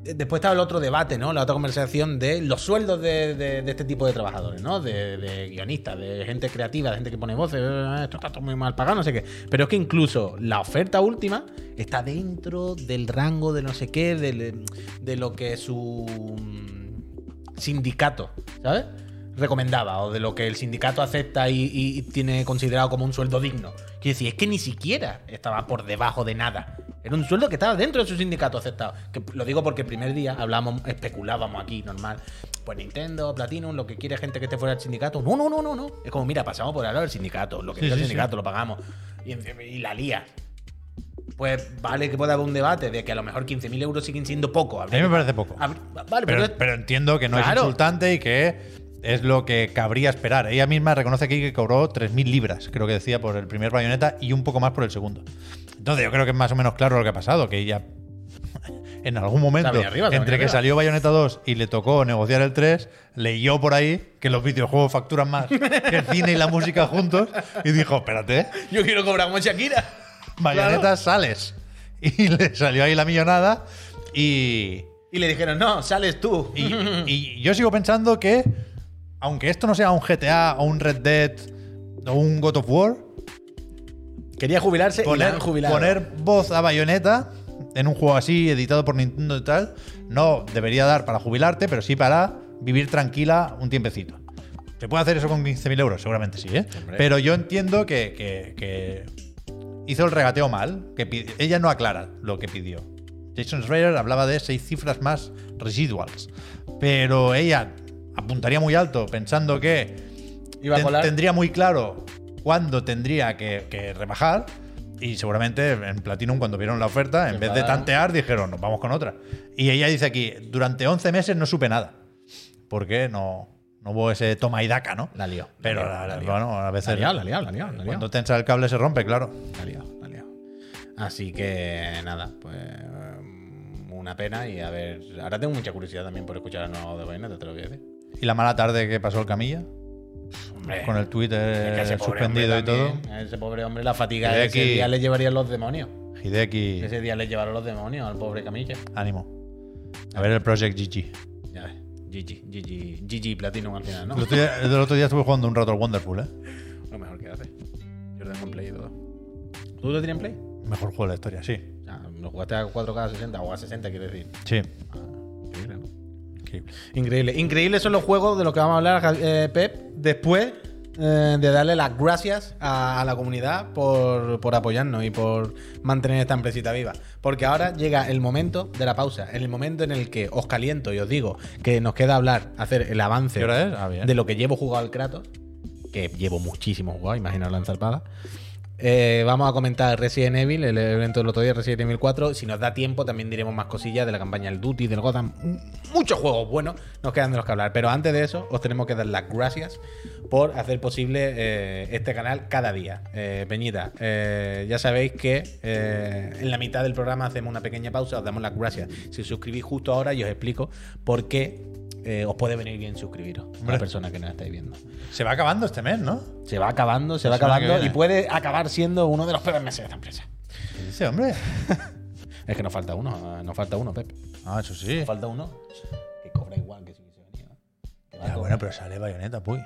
Después estaba el otro debate, ¿no? La otra conversación de los sueldos de, este tipo de trabajadores, ¿no? De, guionistas, de gente creativa, de gente que pone voces, eh, esto está todo muy mal pagado, no sé qué. Pero es que incluso la oferta última está dentro del rango de no sé qué, de, lo que su mm, sindicato, ¿sabes? Recomendaba, o de lo que el sindicato acepta y, tiene considerado como un sueldo digno. Quiero decir, es que ni siquiera estaba por debajo de nada. Era un sueldo que estaba dentro de su sindicato aceptado. Que lo digo porque el primer día hablamos, especulábamos aquí, normal. Pues Nintendo, Platinum, lo que quiere gente que esté fuera del sindicato. No, no, no, no, no. Es como, mira, pasamos por el lado del sindicato. Lo que Sí, diga el sí, sindicato lo pagamos. Y, y la lía. Pues vale que pueda haber un debate de que a lo mejor 15.000 euros siguen siendo poco. A mí me parece poco. Vale, Pero, pero, pero entiendo que no Claro. es insultante y que es lo que cabría esperar. Ella misma reconoce aquí que cobró 3.000 libras, creo que decía, por el primer bayoneta y un poco más por el segundo. Entonces yo creo que es más o menos claro lo que ha pasado, que ella en algún momento, arriba, entre que arriba. salió Bayonetta 2 y le tocó negociar el 3, leyó por ahí que los videojuegos facturan más que el cine y la música juntos y dijo, espérate, yo quiero cobrar como Shakira. Bayonetta Claro. sales. Y le salió ahí la millonada y... Y le dijeron, no, sales tú. Y, y yo sigo pensando que, aunque esto no sea un GTA o un Red Dead o un God of War, Quería jubilarse y la poner, han jubilado. poner voz a Bayonetta en un juego así, editado por Nintendo y tal, no debería dar para jubilarte, pero sí para vivir tranquila un tiempecito. ¿Se puede hacer eso con 15.000 euros? Seguramente sí, ¿eh? Hombre. Pero yo entiendo que, que- que hizo el regateo mal. Que ella no aclara lo que pidió. Jason Schreier hablaba de seis cifras más residuals. Pero ella apuntaría muy alto pensando que Iba a ten- tendría muy claro cuándo tendría que, que rebajar. Y seguramente en Platinum, cuando vieron la oferta, en vez de tantear, dijeron, nos vamos con otra. Y ella dice aquí, durante 11 meses no supe nada. Porque no, no hubo ese toma y daca, ¿no? La lió. Pero, la lió, la lió. bueno, a veces La la la la cuando tensa el cable se rompe, claro. La liado, la liado. Así que nada, pues eh, una pena y a ver. Ahora tengo mucha curiosidad también por escuchar el nuevo de Bayonetta, te lo voy a decir. Y la mala tarde que pasó el Camilla, Hombre, con el es Twitter que suspendido y todo. a Ese pobre hombre, la fatiga de ese día le llevarían los demonios. Hideki, Ese día le llevaron los demonios al pobre Camilla. ánimo. A ver el Project GG. Ya ves. GG, GG, GG Platinum al final, ¿no? El otro, día, el otro día estuve jugando un rato al Wonderful, ¿eh? Lo mejor que hace. Yo lo tengo en Play y todo. ¿Tú lo tienes en Play? Mejor juego de la historia, sí. Sea, ¿Lo jugaste a 4K a 60 o a 60, quiero decir? Sí. Ah. Increíble. Increíble. Increíbles son los juegos de los que vamos a hablar, eh, Pep, después eh, de darle las gracias a, a la comunidad por, por apoyarnos y por mantener esta empresita viva. Porque ahora llega el momento de la pausa, el momento en el que os caliento y os digo que nos queda hablar, hacer el avance. Ah, de lo que llevo jugado al Kratos, que llevo muchísimo jugado, imaginaos la enzarpada. Eh, vamos a comentar Resident Evil, el evento del otro día, Resident Evil 4. Si nos da tiempo, también diremos más cosillas de la campaña del Duty, del Gotham. Muchos juegos buenos nos quedan de los que hablar. Pero antes de eso, os tenemos que dar las gracias por hacer posible eh, este canal cada día. Eh, Peñita, eh, ya sabéis que en la mitad del programa hacemos una pequeña pausa, os damos las gracias. Si os suscribís justo ahora, y os explico por qué eh, os puede venir bien suscribiros a Hombre. la persona que nos estáis viendo. Se va acabando este mes, ¿no? Se va acabando, se va acabando y puede acabar siendo uno de los peores meses de esta empresa. ¿Qué dice, hombre? Es que nos falta uno, eh, nos falta uno, Pep. Ah, eso sí. Nos falta uno que cobra igual que si hubiese venido. ¿eh? A Ya, bueno, pero sale bayoneta, puy.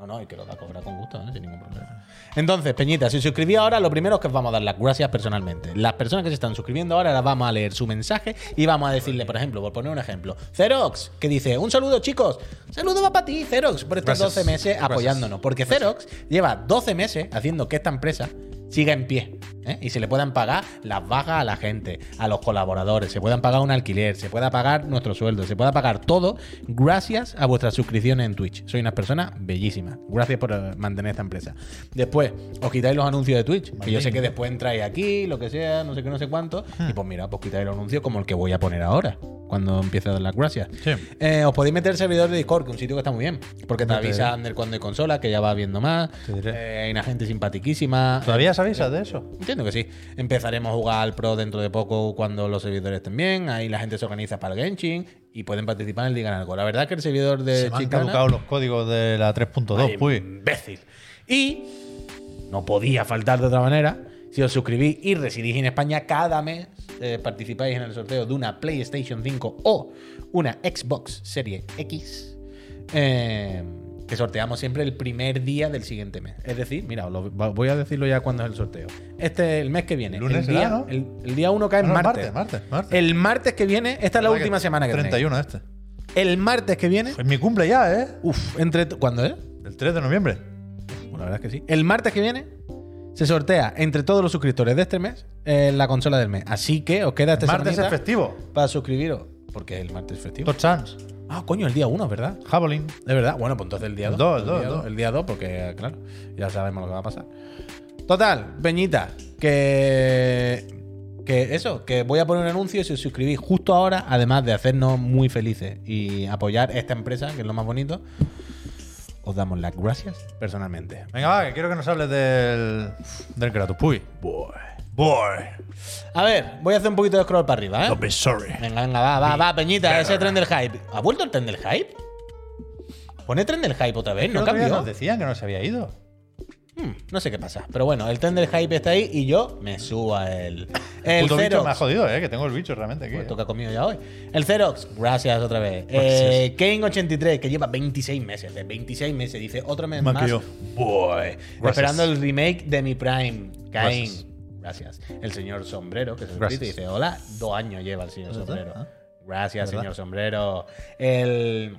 No, no, y que lo va a cobrar con gusto, ¿eh? sin ningún problema. Entonces, Peñita, si os suscribís ahora, lo primero es que os vamos a dar las gracias personalmente. Las personas que se están suscribiendo ahora, las vamos a leer su mensaje y vamos a decirle, por ejemplo, por poner un ejemplo, Xerox, que dice, un saludo chicos, saludo va para ti, Xerox, por estos Gracias. 12 meses apoyándonos. Porque Xerox lleva 12 meses haciendo que esta empresa siga en pie ¿eh? y se le puedan pagar las bajas a la gente, a los colaboradores, se puedan pagar un alquiler, se pueda pagar nuestro sueldo, se pueda pagar todo gracias a vuestras suscripciones en Twitch. Soy una persona bellísima. Gracias por eh, mantener esta empresa. Después, os quitáis los anuncios de Twitch, que yo sé que después entráis aquí, lo que sea, no sé qué, no sé cuánto, y pues mira, pues quitáis los anuncios como el que voy a poner ahora, cuando empiece a dar las gracias. Sí. Eh, os podéis meter el servidor de Discord, que es un sitio que está muy bien, porque te avisa Ander cuando hay consola, que ya va viendo más. Eh, hay una gente simpatiquísima. ¿Todavía se avisa de eso? Entiendo que sí. Empezaremos a jugar al Pro dentro de poco cuando los servidores estén bien. Ahí la gente se organiza para el Genshin y pueden participar en el Digan Algo. La verdad es que el servidor de Se me han Chicana- caducado los códigos de la 3.2, Ay, puy. imbécil. Y no podía faltar de otra manera. Si os suscribís y residís en España, cada mes eh, participáis en el sorteo de una PlayStation 5 o una Xbox Serie X. eh, que sorteamos siempre el primer día del siguiente mes. Es decir, mira, lo- voy a decirlo ya cuando es el sorteo. Este es el mes que viene. Lunes el, día, ¿no? el, el día 1 cae en No, martes. martes, martes. El martes que viene, esta es la ¿Verdad última que semana que tenéis. 31 este. El martes que viene, Pues mi cumple ya, ¿eh? uf, entre. ¿Cuándo es? El 3 de noviembre. Bueno, la verdad es que sí. El martes que viene se sortea entre todos los suscriptores de este mes eh, la consola del mes. Así que os queda este Martes es festivo. para suscribiros. Porque el martes es festivo. Tot Sans. Ah, coño, el día 1, ¿verdad? Javelin. Es verdad. Bueno, pues entonces el día El 2. dos, el dos, el dos. El día 2, porque, claro, ya sabemos lo que va a pasar. Total, Peñita, que. Que eso, que voy a poner un anuncio si os suscribís justo ahora, además de hacernos muy felices y apoyar esta empresa, que es lo más bonito, os damos las gracias personalmente. Venga, va, que quiero que nos hables del, del Kratos. Puy. Boy. Boy. A ver, voy a hacer un poquito de scroll para arriba, ¿eh? Don't be sorry. Venga, venga, va, va, va, Peñita, ese tren del hype. ¿Ha vuelto el tren del hype? Pone tren del hype otra vez, El ¿no cambió? nos decían que no se había ido. Hmm, no sé qué pasa. Pero bueno, el tren del hype está ahí y yo me subo a él. El Puto bicho Xerox. me ha jodido, ¿eh? Que tengo el bicho realmente aquí. Pues ¿eh? toca conmigo ya hoy. El Xerox, gracias otra vez. Eh, Kane83, que lleva 26 meses, de 26 meses, dice otro mes Más más. Boy. Esperando el remake de mi Prime. Kane. Gracias. Gracias. El señor Sombrero, que se suscrito dice: Hola, dos años lleva el señor. Sombrero. Ah. Gracias, señor Sombrero. El.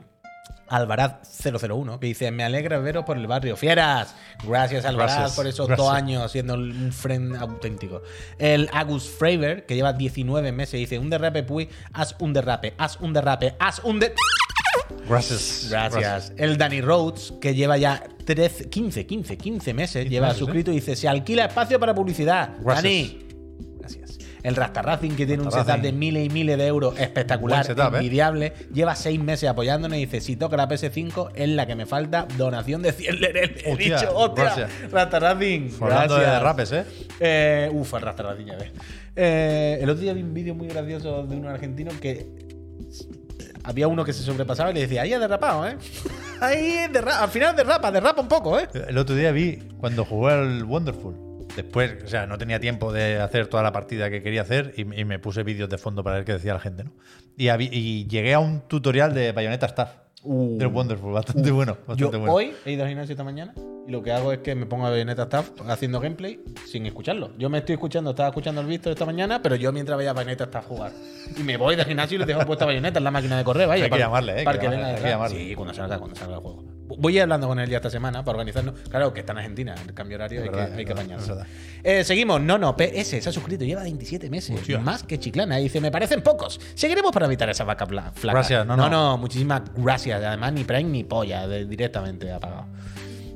Alvaraz001, que dice: Me alegra veros por el barrio. ¡Fieras! Gracias, Alvaraz, Gracias, por esos gracias. dos años siendo un friend auténtico. El Agus Fravor, que lleva 19 meses, dice: Un derrape, Puy, haz un derrape, haz un derrape, haz un de. Gracias. Gracias. El Danny Rhodes, que lleva ya 13, 15, 15, 15 meses, lleva meses, suscrito y dice: Se alquila espacio para publicidad. Gracias. Dani. Gracias. El Rasta Racing, que tiene un setup Racing. de miles y miles de euros espectacular, setup, ¿eh? envidiable. Lleva seis meses apoyándonos y dice: Si toca la PS5, es la que me falta. Donación de 100 lereles. He Hostia, dicho, hostia. gracias. Rasta Racing. Hablando de derrapes, ¿eh? Eh, uf, el Rasta Racing, ya ves. Eh, el otro día vi un vídeo muy gracioso de un argentino que había uno que se sobrepasaba y le decía, ahí ha derrapado, ¿eh? Ahí derra- al final derrapa, derrapa un poco, ¿eh? El otro día vi cuando jugué al Wonderful. Después, o sea, no tenía tiempo de hacer toda la partida que quería hacer y, me puse vídeos de fondo para ver qué decía la gente, ¿no? Y, y llegué a un tutorial de Bayonetta Star. Uh. Del Wonderful, bastante bueno. Yo Bastante bueno. hoy he ido al gimnasio esta mañana y lo que hago es que me pongo a Bayonetta Staff haciendo gameplay sin escucharlo. Yo me estoy escuchando, estaba escuchando el visto esta mañana, pero yo mientras veía a Bayonetta Staff jugar. Y me voy del gimnasio y les dejo puesta Bayonetta en la máquina de correr, vaya. Hay que para- llamarle, eh, Para que que llamarle, venga hay que llamarle. Sí, cuando salga, cuando salga el juego. Voy a ir hablando con él ya esta semana para organizarnos. Claro, que está en Argentina, el cambio horario hay, que, hay que apañarse. Eh, seguimos, no, no, PS se ha suscrito, lleva 27 meses. Hostia. Más que Chiclana. Y dice, me parecen pocos. Seguiremos para evitar esa vaca fla- flaca. Gracias, no, no, no. no, muchísimas gracias. Además, ni Prime ni polla, de- directamente apagado.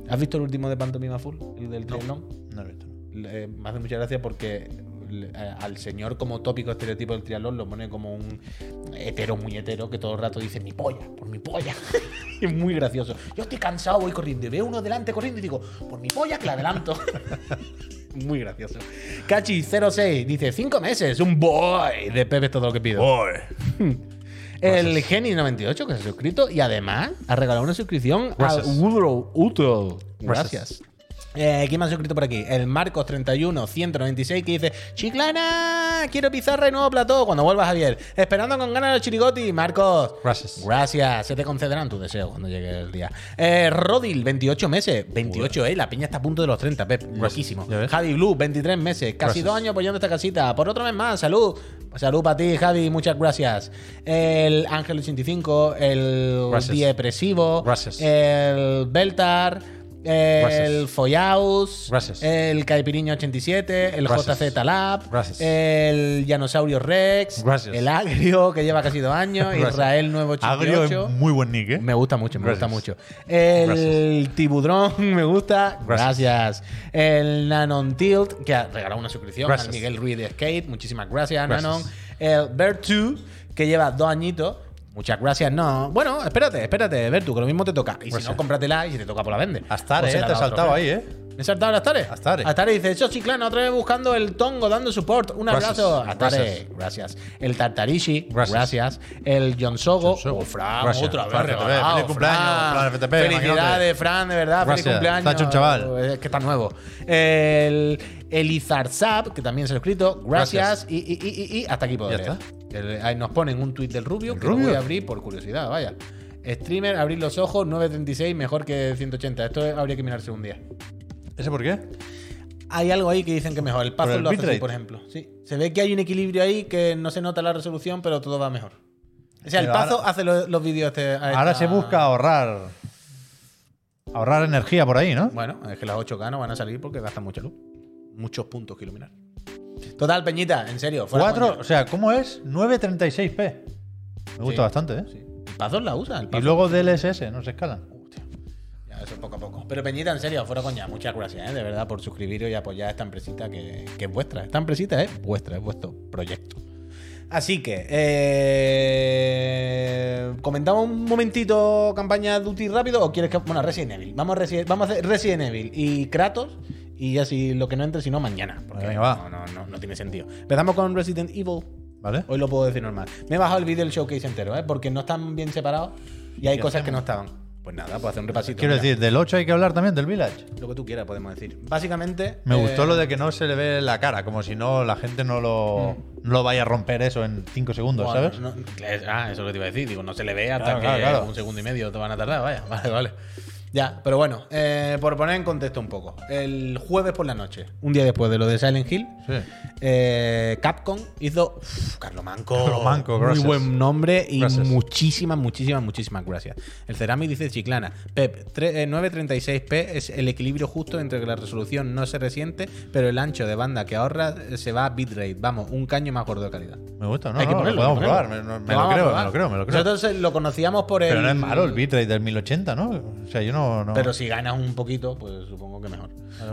¿Has visto el último de Pantomima Full? El del triatlón. No lo he visto. Le- me hace mucha gracia porque eh, al señor como tópico estereotipo del triatlón lo pone como un hetero muy hetero que todo el rato dice mi polla, por mi polla. es muy gracioso. Yo estoy cansado, voy corriendo y veo uno delante corriendo y digo, por mi polla que la adelanto. muy gracioso. Cachi06 dice, cinco meses, un boy de Pepe es todo lo que pido. El Geni98 que se ha suscrito y además ha regalado una suscripción Gracias. al Woodrow. Gracias. Gracias. Eh, ¿Quién me ha suscrito por aquí? El Marcos31-196 que dice: Chiclana, quiero pizarra y nuevo plató. Cuando vuelva Javier. Esperando con ganas los chirigoti. Marcos. Gracias. Gracias. Se te concederán tu deseo cuando llegue el día. Eh, Rodil, 28 meses. 28, eh. La piña está a punto de los 30, Pep. Loquísimo. Javi Blue, 23 meses. Casi Gracias. dos años apoyando esta casita. Por otro mes más. Salud. Salud para ti, Javi. Muchas gracias. El Ángel 85. El Gracias. Depresivo. Gracias. El Beltar. El. Follaus, el Caipiriño 87, el Gracias. JZ Lab, Gracias. el Llanosaurio Rex, Gracias. el Agrio, que lleva casi dos años. Israel Nuevo Agrio 88. es muy buen nick, ¿eh? Me gusta mucho, me gusta mucho. El Tibudrón, me gusta. Gracias. El Nanon Tilt, que ha regalado una suscripción al Miguel Ruiz de Skate. Muchísimas gracias, Gracias. Nanon. El Bertu, que lleva dos añitos. Muchas gracias, no. Bueno, espérate, espérate, Bertu, que lo mismo te toca. Y si Gracias. no, cómpratela y si te toca, pues la vende. O se ¿eh? Te a otro saltado ahí, ¿eh? ¿Me he saltado el Astare? Astare. Astare dice, eso chiclana, otra vez buscando el tongo, dando support. Un abrazo. Astare, Gracias. gracias. El Tartarishi, gracias. Gracias. El John Sogo, oh, Fran, otra vez. Regalado, feliz cumpleaños, Fran FTP, Felicidades. Fran, de verdad. Feliz cumpleaños. Está hecho un chaval. Es que está nuevo. El Elizar Zap, que también se lo he escrito. Gracias. Y, y, y, y- hasta aquí puedo Ya leer. El- ahí nos ponen un tuit del Rubio ¿El que lo voy a abrir por curiosidad, vaya. Streamer, abrir los ojos, 936, mejor que 180. Esto habría que mirarse un día. ¿Ese por qué? Hay algo ahí que dicen que mejor. El ¿Por Puzzle el lo hace así, por ejemplo. Sí. Se ve que hay un equilibrio ahí que no se nota la resolución, pero todo va mejor. O sea, el ahora- hace lo- los vídeos. este- Ahora se busca ahorrar. Ahorrar energía por ahí, ¿no? Bueno, es que las 8K no van a salir porque gastan mucha luz. Muchos puntos que iluminar. Total, Peñita, en serio. fuera o sea, ¿cómo es? 936p. Me gusta bastante, ¿eh? sí. El Pazo la usa. El Y Pazo. luego DLSS, no se escalan. Ya, eso poco a poco. Pero Peñita, en serio, fuera coña, muchas gracias, ¿eh? de verdad, por suscribiros y apoyar esta empresita que, que es vuestra. Esta empresita es vuestra, es vuestro proyecto. Así que, eh, ¿comentamos un momentito campaña Duty rápido o quieres que.? Bueno, Resident Evil. Vamos a, Resi- vamos a hacer Resident Evil y Kratos. Y ya si lo que no entre, si no, mañana. Porque Venga, va. no, no, no, no tiene sentido. Empezamos con Resident Evil. ¿Vale? Hoy lo puedo decir normal. Me he bajado el vídeo del showcase entero, ¿eh? Porque no están bien separados y hay ¿Qué cosas que no hacemos? estaban. Pues nada, pues hacer un repasito. Quiero mira. decir, del 8 hay que hablar también, del Village. Lo que tú quieras, podemos decir. Básicamente. Me eh, gustó lo de que no se le ve la cara, como si no la gente no lo, no lo vaya a romper eso en 5 segundos, bueno, ¿sabes? no- ah, eso es lo que te iba a decir. Digo, no se le ve hasta Claro, que claro, claro. un segundo y medio te van a tardar. Vaya, vale, vale. Ya, pero bueno, eh, por poner en contexto un poco. El jueves por la noche, un día después de lo de Silent Hill, Sí. eh, Capcom hizo. Uf, Carlos Manco. Carlos Manco, Muy gracias. buen nombre y Gracias. muchísimas, muchísimas, muchísimas gracias. El Cerami dice Chiclana. Pep, tre- eh, 936p es el equilibrio justo entre que la resolución no se resiente, pero el ancho de banda que ahorra eh, se va a bitrate. Vamos, un caño más gordo de calidad. Me gusta, ¿no? Hay que ponerlo, lo podemos probar. Me, no- me Lo creo, me lo creo, me lo creo. Nosotros lo conocíamos por el. Pero no es malo el bitrate del 1080, ¿no? O sea, yo no. No- Pero si ganas un poquito, pues supongo que mejor.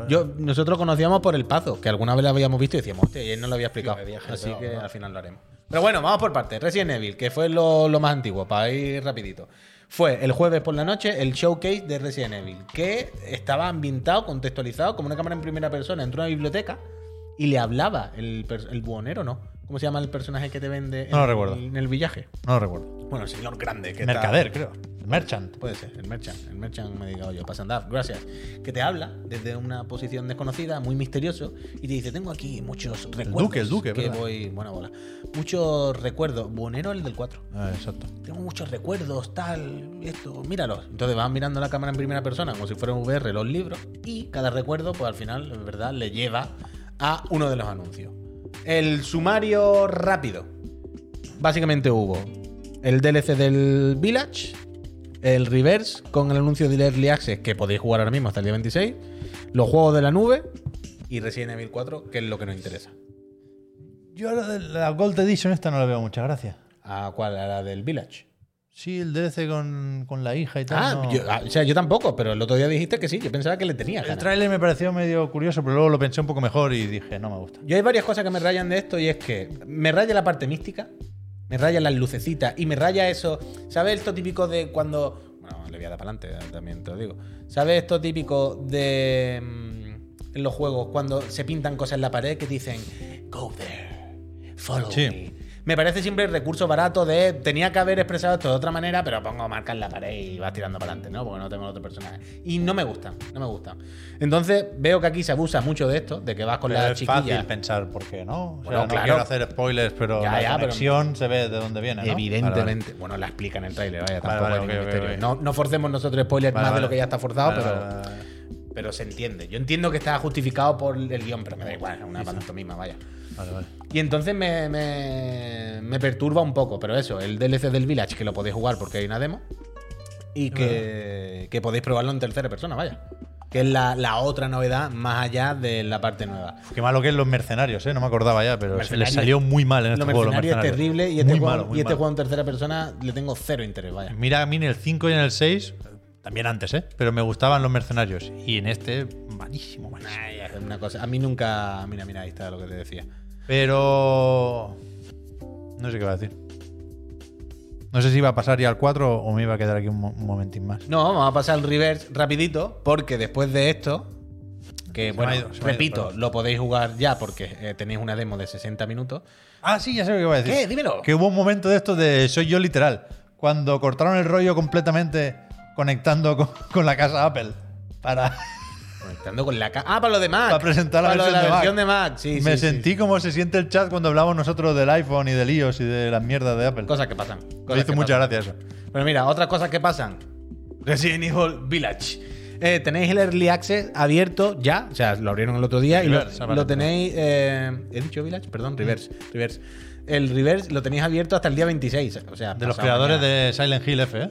Yo, nosotros conocíamos por el pazo, que alguna vez lo habíamos visto y decíamos, hostia, y él no lo había explicado. Así que al final lo haremos. Pero bueno, vamos por partes. Resident Evil, que fue lo, lo más antiguo, para ir rapidito. Fue el jueves por la noche el showcase de Resident Evil, que estaba ambientado, contextualizado, como una cámara en primera persona. Entró a una biblioteca y le hablaba el, el buhonero, ¿no? ¿Cómo se llama el personaje que te vende No lo en, recuerdo. en el villaje? No lo recuerdo. Bueno, el señor grande. Que está- Mercader, Merchant. Puede ser, el merchant, el merchant me diga yo, Pasandaf, gracias. Que te habla desde una posición desconocida, muy misterioso, y te dice, tengo aquí muchos recuerdos. duque, el duque, que ¿verdad? voy, buena bola. Muchos recuerdos, Bonero el del 4. Ah, exacto. Tengo muchos recuerdos, tal, esto, míralos. Entonces van mirando la cámara en primera persona, como si fuera un VR los libros, y cada recuerdo, pues al final, en verdad, le lleva a uno de los anuncios. El sumario rápido. Básicamente hubo el DLC del Village, el Reverse con el anuncio de Early Access que podéis jugar ahora mismo hasta el día 26, los juegos de la nube y Resident Evil 4, que es lo que nos interesa. Yo a la, de la Gold Edition esta no la veo muchas gracias. ¿A cuál? ¿A la del Village? Sí, el DLC con, con la hija y tal. Ah, no. yo, ah, o sea, yo tampoco, pero el otro día dijiste que sí, yo pensaba que le tenía El ganas. tráiler me pareció medio curioso, pero luego lo pensé un poco mejor y dije, no me gusta. Yo hay varias cosas que me rayan de esto y es que me raya la parte mística, me raya las lucecitas y me raya eso. ¿Sabes esto típico de cuando. Bueno, le voy a dar para adelante, también te lo digo. ¿Sabes esto típico de. mm, en los juegos, cuando se pintan cosas en la pared que dicen. Go there, follow Sí. me. Me parece siempre el recurso barato de. Tenía que haber expresado esto de otra manera, pero pongo marca en la pared y vas tirando para adelante, ¿no? Porque no tengo otro personaje. Y no me gustan, no me gustan. Entonces, veo que aquí se abusa mucho de esto, de que vas con Pero la es chiquilla. fácil pensar por qué, ¿no? O sea, Bueno, no claro. quiero hacer spoilers, pero Ya, la ya, pero- se ve de dónde viene, ¿no? Evidentemente. Bueno, la explica en el tráiler, vaya, Vale, tampoco vale, hay ok, ningún ok, misterio. ok. No, no forcemos nosotros spoilers Vale, más de vale. lo que ya está forzado, Vale, pero, vale, vale. pero se entiende. Yo entiendo que está justificado por el guion, pero me da igual, es una pantomima, vaya. Vale, vale. Y entonces me, me, me perturba un poco, pero eso, el DLC del Village, que lo podéis jugar porque hay una demo, y que, que podéis probarlo en tercera persona, vaya. Que es la, la otra novedad más allá de la parte nueva. Qué malo que es los mercenarios, ¿eh? No me acordaba ya, pero se les salió muy mal en este Los juego. Los mercenarios es terrible y este, muy juego, malo, y este malo. juego en tercera persona le tengo cero interés, vaya. Mira, a mí en el 5 y en el 6, también antes, ¿eh? Pero me gustaban los mercenarios. Y en este, malísimo, malísimo. Ay, es una cosa. A mí nunca. Mira, mira, ahí está lo que te decía. Pero. No sé qué va a decir. No sé si iba a pasar ya al 4 o me iba a quedar aquí un, mo- un momentín más. No, vamos a pasar el reverse rapidito, porque después de esto, que bueno, ido, ido, repito, lo podéis jugar ya porque eh, tenéis una demo de 60 minutos. Ah, sí, ya sé lo que iba a decir. ¿Qué? Dímelo. Que hubo un momento de esto de soy yo literal. Cuando cortaron el rollo completamente conectando con, con la casa Apple. Para, Conectando con la ca- Ah, para lo de Mac. Para presentar la Para versión de Mac. versión de Mac. Sí, me sí, sí, sentí como se siente el chat cuando hablamos nosotros del iPhone y del iOS y de las mierdas de Apple. Cosas que pasan. me cosas hizo mucha pasan. gracia eso. Pero mira, otras cosas que pasan. Resident Evil Village. Eh, tenéis el Early Access abierto ya, o sea, lo abrieron el otro día y lo, tenéis. eh, ¿He dicho Village? Perdón, Reverse. Reverse. El Reverse lo tenéis abierto hasta el día 26. O sea, De los creadores mañana. de Silent Hill F, ¿eh?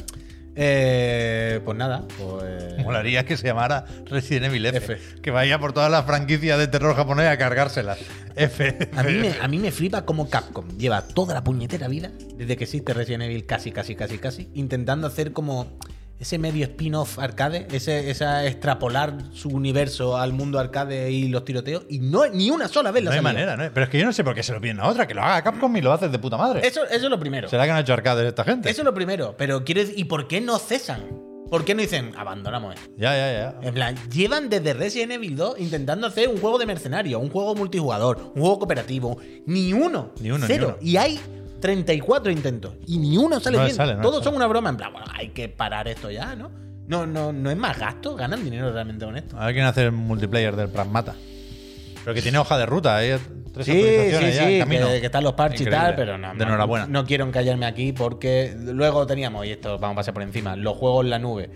Eh, pues nada, pues. Molaría que se llamara Resident Evil F, F. Que vaya por todas las franquicias de terror japonés a cargárselas. F. A mí, me, a mí me flipa como Capcom lleva toda la puñetera vida, desde que existe Resident Evil casi, casi, casi, casi, intentando hacer como ese medio spin-off arcade, ese, esa extrapolar su universo al mundo arcade y los tiroteos, y no ni una sola vez la No hay manera, ¿no? Pero es que yo no sé por qué se lo piden a otra, que lo haga Capcom y lo haces de puta madre. Eso, eso es lo primero. ¿Será que han hecho arcades esta gente? Eso es lo primero. Pero quiero decir, ¿y por qué no cesan? ¿Por qué no dicen, abandonamos esto? Ya, ya, ya. En plan, llevan desde Resident Evil 2 intentando hacer un juego de mercenario, un juego multijugador, un juego cooperativo. Ni uno. Ni uno, ni Cero. uno. Y hay 34 intentos. Y ni uno sale No bien. sale, no Todos sale. son una broma. En plan, bueno, hay que parar esto ya, ¿no? No, no, no es más gasto. Ganan dinero realmente con esto. Hay que hacer el multiplayer del Pragmata. Pero que tiene hoja de ruta, hay tres Sí, actualizaciones sí, ya en sí, camino. que, que están los parches y tal, pero no. De no- enhorabuena. No quiero encallarme aquí porque luego teníamos, y esto vamos a pasar por encima, los juegos en la nube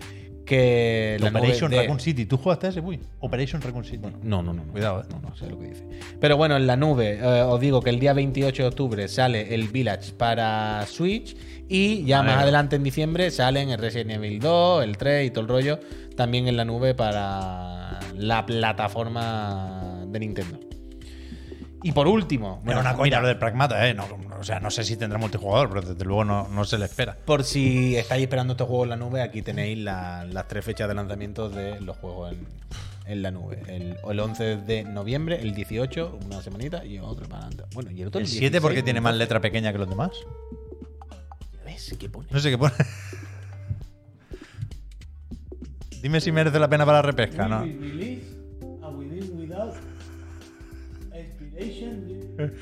que la nube Operation de- Raccoon City. ¿Tú jugaste a ese? Uy, Operation Raccoon City. No, no, no, no. Cuidado, eh. No, no sé lo que dice. Pero bueno, en la nube, eh, os digo que el día 28 de octubre sale el Village para Switch y ya más adelante en diciembre salen el Resident Evil 2, el 3 y todo el rollo también en la nube para la plataforma de Nintendo. Y por último, Era bueno, una coña lo del Pragmata, ¿eh? No, no, o sea, no sé si tendrá multijugador, pero desde luego no, no se le espera. por si estáis esperando este juego en la nube, aquí tenéis la- las tres fechas de lanzamiento de los juegos en, en la nube. El, el 11 de noviembre, el 18, una semanita y otro para adelante. Bueno, y el otro ¿El 7 16, porque tiene más letra pequeña que los demás? ¿Ves qué pone? No sé qué pone. Dime si merece la pena para la repesca, ¿no?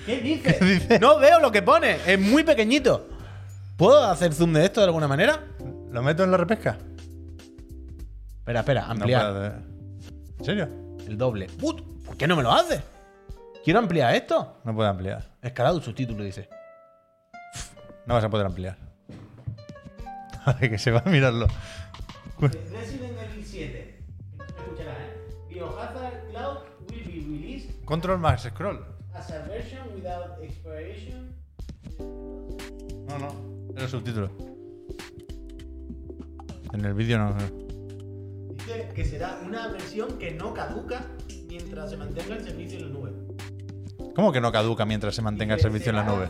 ¿Qué dice? No veo lo que pone. Es muy pequeñito. ¿Puedo hacer zoom de esto de alguna manera? ¿Lo meto en la repesca? Espera, espera, No ampliar. puede- ¿En serio? el doble. Put, ¿Por qué no me lo hace? Quiero ampliar esto. No puede ampliar. Escalado subtítulo, dice. No vas a poder ampliar. A ver, que se va a mirarlo. Resident Evil 7. Escucharás, ¿eh? Biohazard Cloud will be released Control más scroll. As a version without expiration. No, no. Era subtítulo. En el vídeo no. Dice que será una versión que no caduca mientras se mantenga el servicio en la nube. ¿Cómo que no caduca mientras se mantenga el servicio en la nube?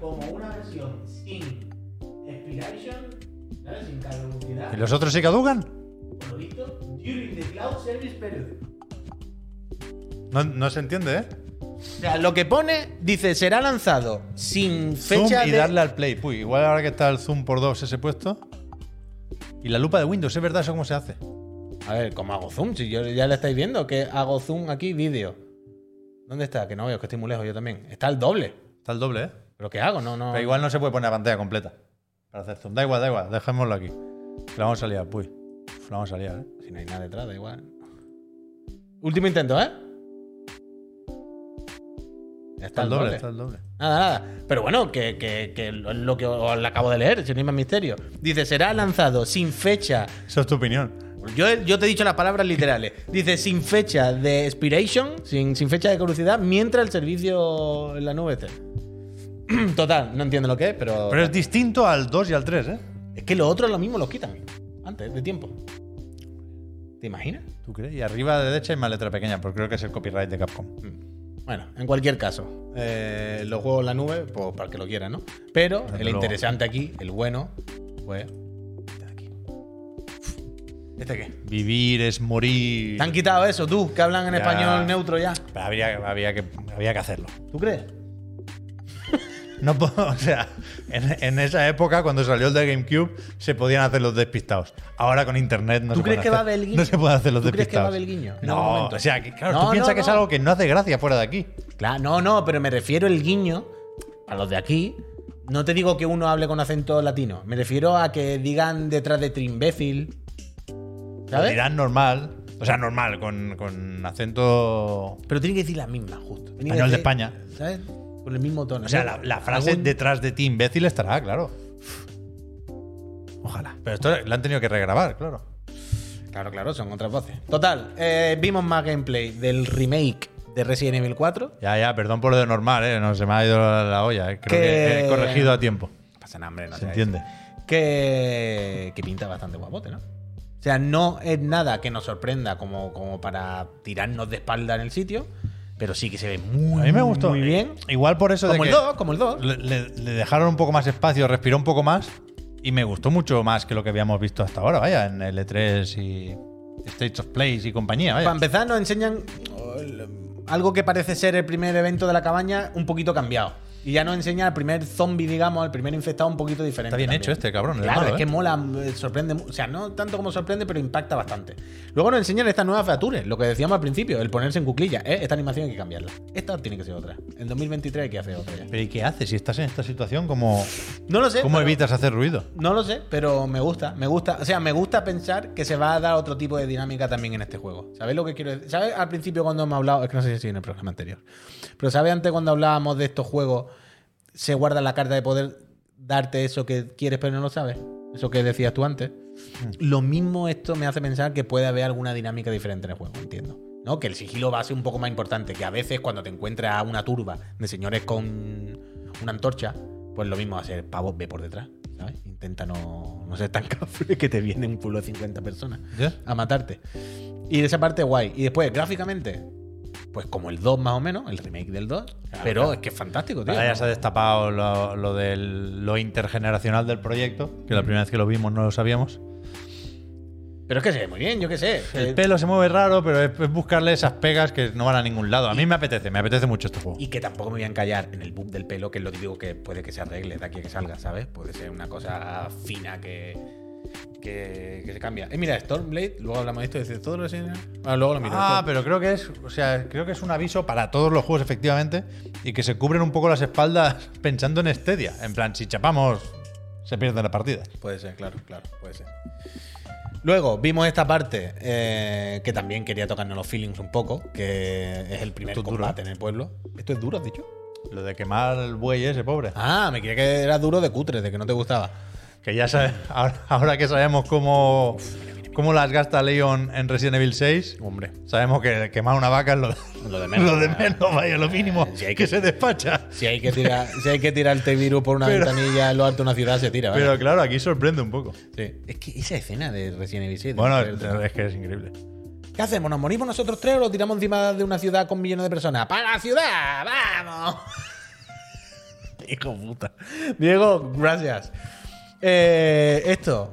Como una versión sin expiration, ¿sabes? sin caducidad. ¿Y los otros sí caducan? Por lo visto, during the cloud service period. No, no se entiende, ¿eh? O sea, lo que pone, dice, será lanzado sin Zoom fecha y de... darle al play. Uy, igual ahora que está el zoom por dos ese puesto. Y la lupa de Windows, ¿es verdad eso cómo se hace? A ver, ¿cómo hago zoom? Si yo ya le estáis viendo que hago zoom aquí, vídeo. ¿Dónde está? Que no veo, que estoy muy lejos yo también. Está el doble. Está el doble, ¿eh? ¿Pero qué hago? No, no. Pero igual no se puede poner la pantalla completa para hacer zoom. Da igual, da igual, dejémoslo aquí. La vamos a liar, uy. Uf, La vamos a liar, ¿eh? Si no hay nada detrás, da igual. Último intento, ¿eh? Está el doble, está el doble. Nada, nada. Pero bueno, que, que, que lo lo que os le acabo de leer, si no hay más misterio. Dice, será lanzado sin fecha. Esa es tu opinión. Yo, yo te he dicho las palabras literales. Dice, sin fecha de expiration, sin, sin fecha de caducidad, mientras el servicio en la nube esté. Total, no entiendo lo que es, pero. Pero es distinto al 2 y al 3, ¿eh? Es que los otros lo mismo los quitan. Antes de tiempo. ¿Te imaginas? ¿Tú crees? Y arriba a la derecha hay más letra pequeña, porque creo que es el copyright de Capcom. Bueno, en cualquier caso, eh, los juegos en la nube, pues para el que lo quiera, ¿no? Pero Desde el luego. interesante aquí, el bueno, pues. Este de aquí. ¿Este qué? Vivir es morir. ¿Te han quitado eso tú, que hablan en Ya. español neutro ya? Pero había, había, que, había que hacerlo. ¿Tú crees? No puedo, o sea, en, en esa época, cuando salió el de GameCube, se podían hacer los despistados. Ahora con internet no ¿Tú se crees pueden que va a hacer- haber el guiño? No se puede hacer los ¿Tú crees que va despistados. guiño No, o sea, que, claro, No, tú piensas no, que es algo que no hace gracia fuera de aquí. Claro, no, no, pero me refiero el guiño a los de aquí. No te digo que uno hable con acento latino. Me refiero a que digan detrás de trimbécil. Lo ¿Sabes? dirán normal, o sea, normal, con, con acento. Pero tiene que decir las mismas, justo. Tiene que Español de España. ¿Sabes? Con el mismo tono. O sea, la, la frase Algún- detrás de ti, imbécil, estará, claro. Ojalá. Pero esto la han tenido que regrabar, claro. Claro, claro, son otras voces. Total, eh, vimos más gameplay del remake de Resident Evil 4. Ya, ya, perdón por lo de normal, ¿eh? No se me ha ido la, la olla. eh. Creo Que- que he corregido a tiempo. No pasa nada, hombre, no Se entiende. Que, que pinta bastante guapote, ¿no? O sea, no es nada que nos sorprenda como, como para tirarnos de espalda en el sitio, pero sí que se ve muy, A mí me gustó. muy bien. Igual por eso Como de el que 2, como el 2. le, le- le dejaron un poco más espacio, respiró un poco más y me gustó mucho más que lo que habíamos visto hasta ahora, vaya, en el E3 y States of Plays y compañía, vaya. Para empezar, nos enseñan oh, el- algo que parece ser el primer evento de la cabaña un poquito cambiado. Y ya nos enseña al primer zombie, digamos, al primer infectado un poquito diferente. Está bien también. hecho este, cabrón. Claro, malo, es que ¿eh? mola, eh, sorprende. O sea, no tanto como sorprende, pero impacta bastante. Luego nos enseñan estas nuevas features, lo que decíamos al principio, el ponerse en cuclillas. ¿eh? Esta animación hay que cambiarla. Esta tiene que ser otra. En 2023 hay que hacer otra ya. Pero ¿y qué haces si estás en esta situación? ¿Cómo, No lo sé. cómo evitas hacer ruido? No lo sé, pero me gusta, me gusta. O sea, me gusta pensar que se va a dar otro tipo de dinámica también en este juego. ¿Sabes lo que quiero decir? ¿Sabes al principio cuando hemos hablado? Es que no sé si en el programa anterior. Pero ¿sabes antes cuando hablábamos de estos juegos? Se guarda la carta de poder darte eso que quieres pero no lo sabes. Eso que decías tú antes. Mm. Lo mismo esto me hace pensar que puede haber alguna dinámica diferente en el juego, entiendo. ¿No? Que el sigilo va a ser un poco más importante, que a veces cuando te encuentras a una turba de señores con una antorcha, pues lo mismo va a ser pavo, ve por detrás, ¿sabes? Intenta no, no ser tan cafre que te viene un pueblo de 50 personas a matarte. Y de esa parte guay. Y después, gráficamente, pues como el 2 más o menos, el remake del 2. pero claro. es que es fantástico, tío. Ahora ya se ha destapado lo, lo del lo intergeneracional del proyecto, que la primera vez que lo vimos no lo sabíamos. Pero es que se ve muy bien, yo qué sé. El pelo se mueve raro, pero es, buscarle esas pegas que no van a ningún lado. A mí me apetece, me apetece mucho este juego. Y que tampoco me voy a encallar en el bug del pelo, que es lo típico que puede que se arregle de aquí a que salga, ¿sabes? Puede ser una cosa fina que, que, que se cambia. Eh, mira, Stormblade, luego hablamos de esto, dice todo lo que Ah, luego lo miro. Ah, pero creo que es, o sea, creo que es un aviso para todos los juegos efectivamente y que se cubren un poco las espaldas pensando en Stadia, en plan si chapamos se pierde la partida. Puede ser, claro, claro, puede ser. Luego vimos esta parte eh, que también quería tocarnos los feelings un poco, que es el primer Esto es duro, combate ¿eh? en el pueblo. ¿Esto es duro, has dicho? Lo de quemar el buey ese pobre. Ah, me creía que era duro de cutre, de que no te gustaba. Que ya sabes, ahora, ahora que sabemos cómo, cómo las gasta Leon en Resident Evil 6, Hombre, sabemos que quemar una vaca es lo, lo de menos. lo de menos, vaya, lo mínimo Si hay que que- se despacha. Si hay que tirar, si hay que tirar el T-Virus por una Pero- ventanilla en lo alto de una ciudad, se tira, ¿vale? Pero claro, aquí sorprende un poco. Sí. Es que esa escena de Resident Evil 6. Bueno, es que es increíble. ¿Qué hacemos? ¿Nos morimos nosotros tres o lo tiramos encima de una ciudad con millones de personas? ¡Para la ciudad! ¡Vamos! Hijo puta. Diego, gracias. Eh, esto.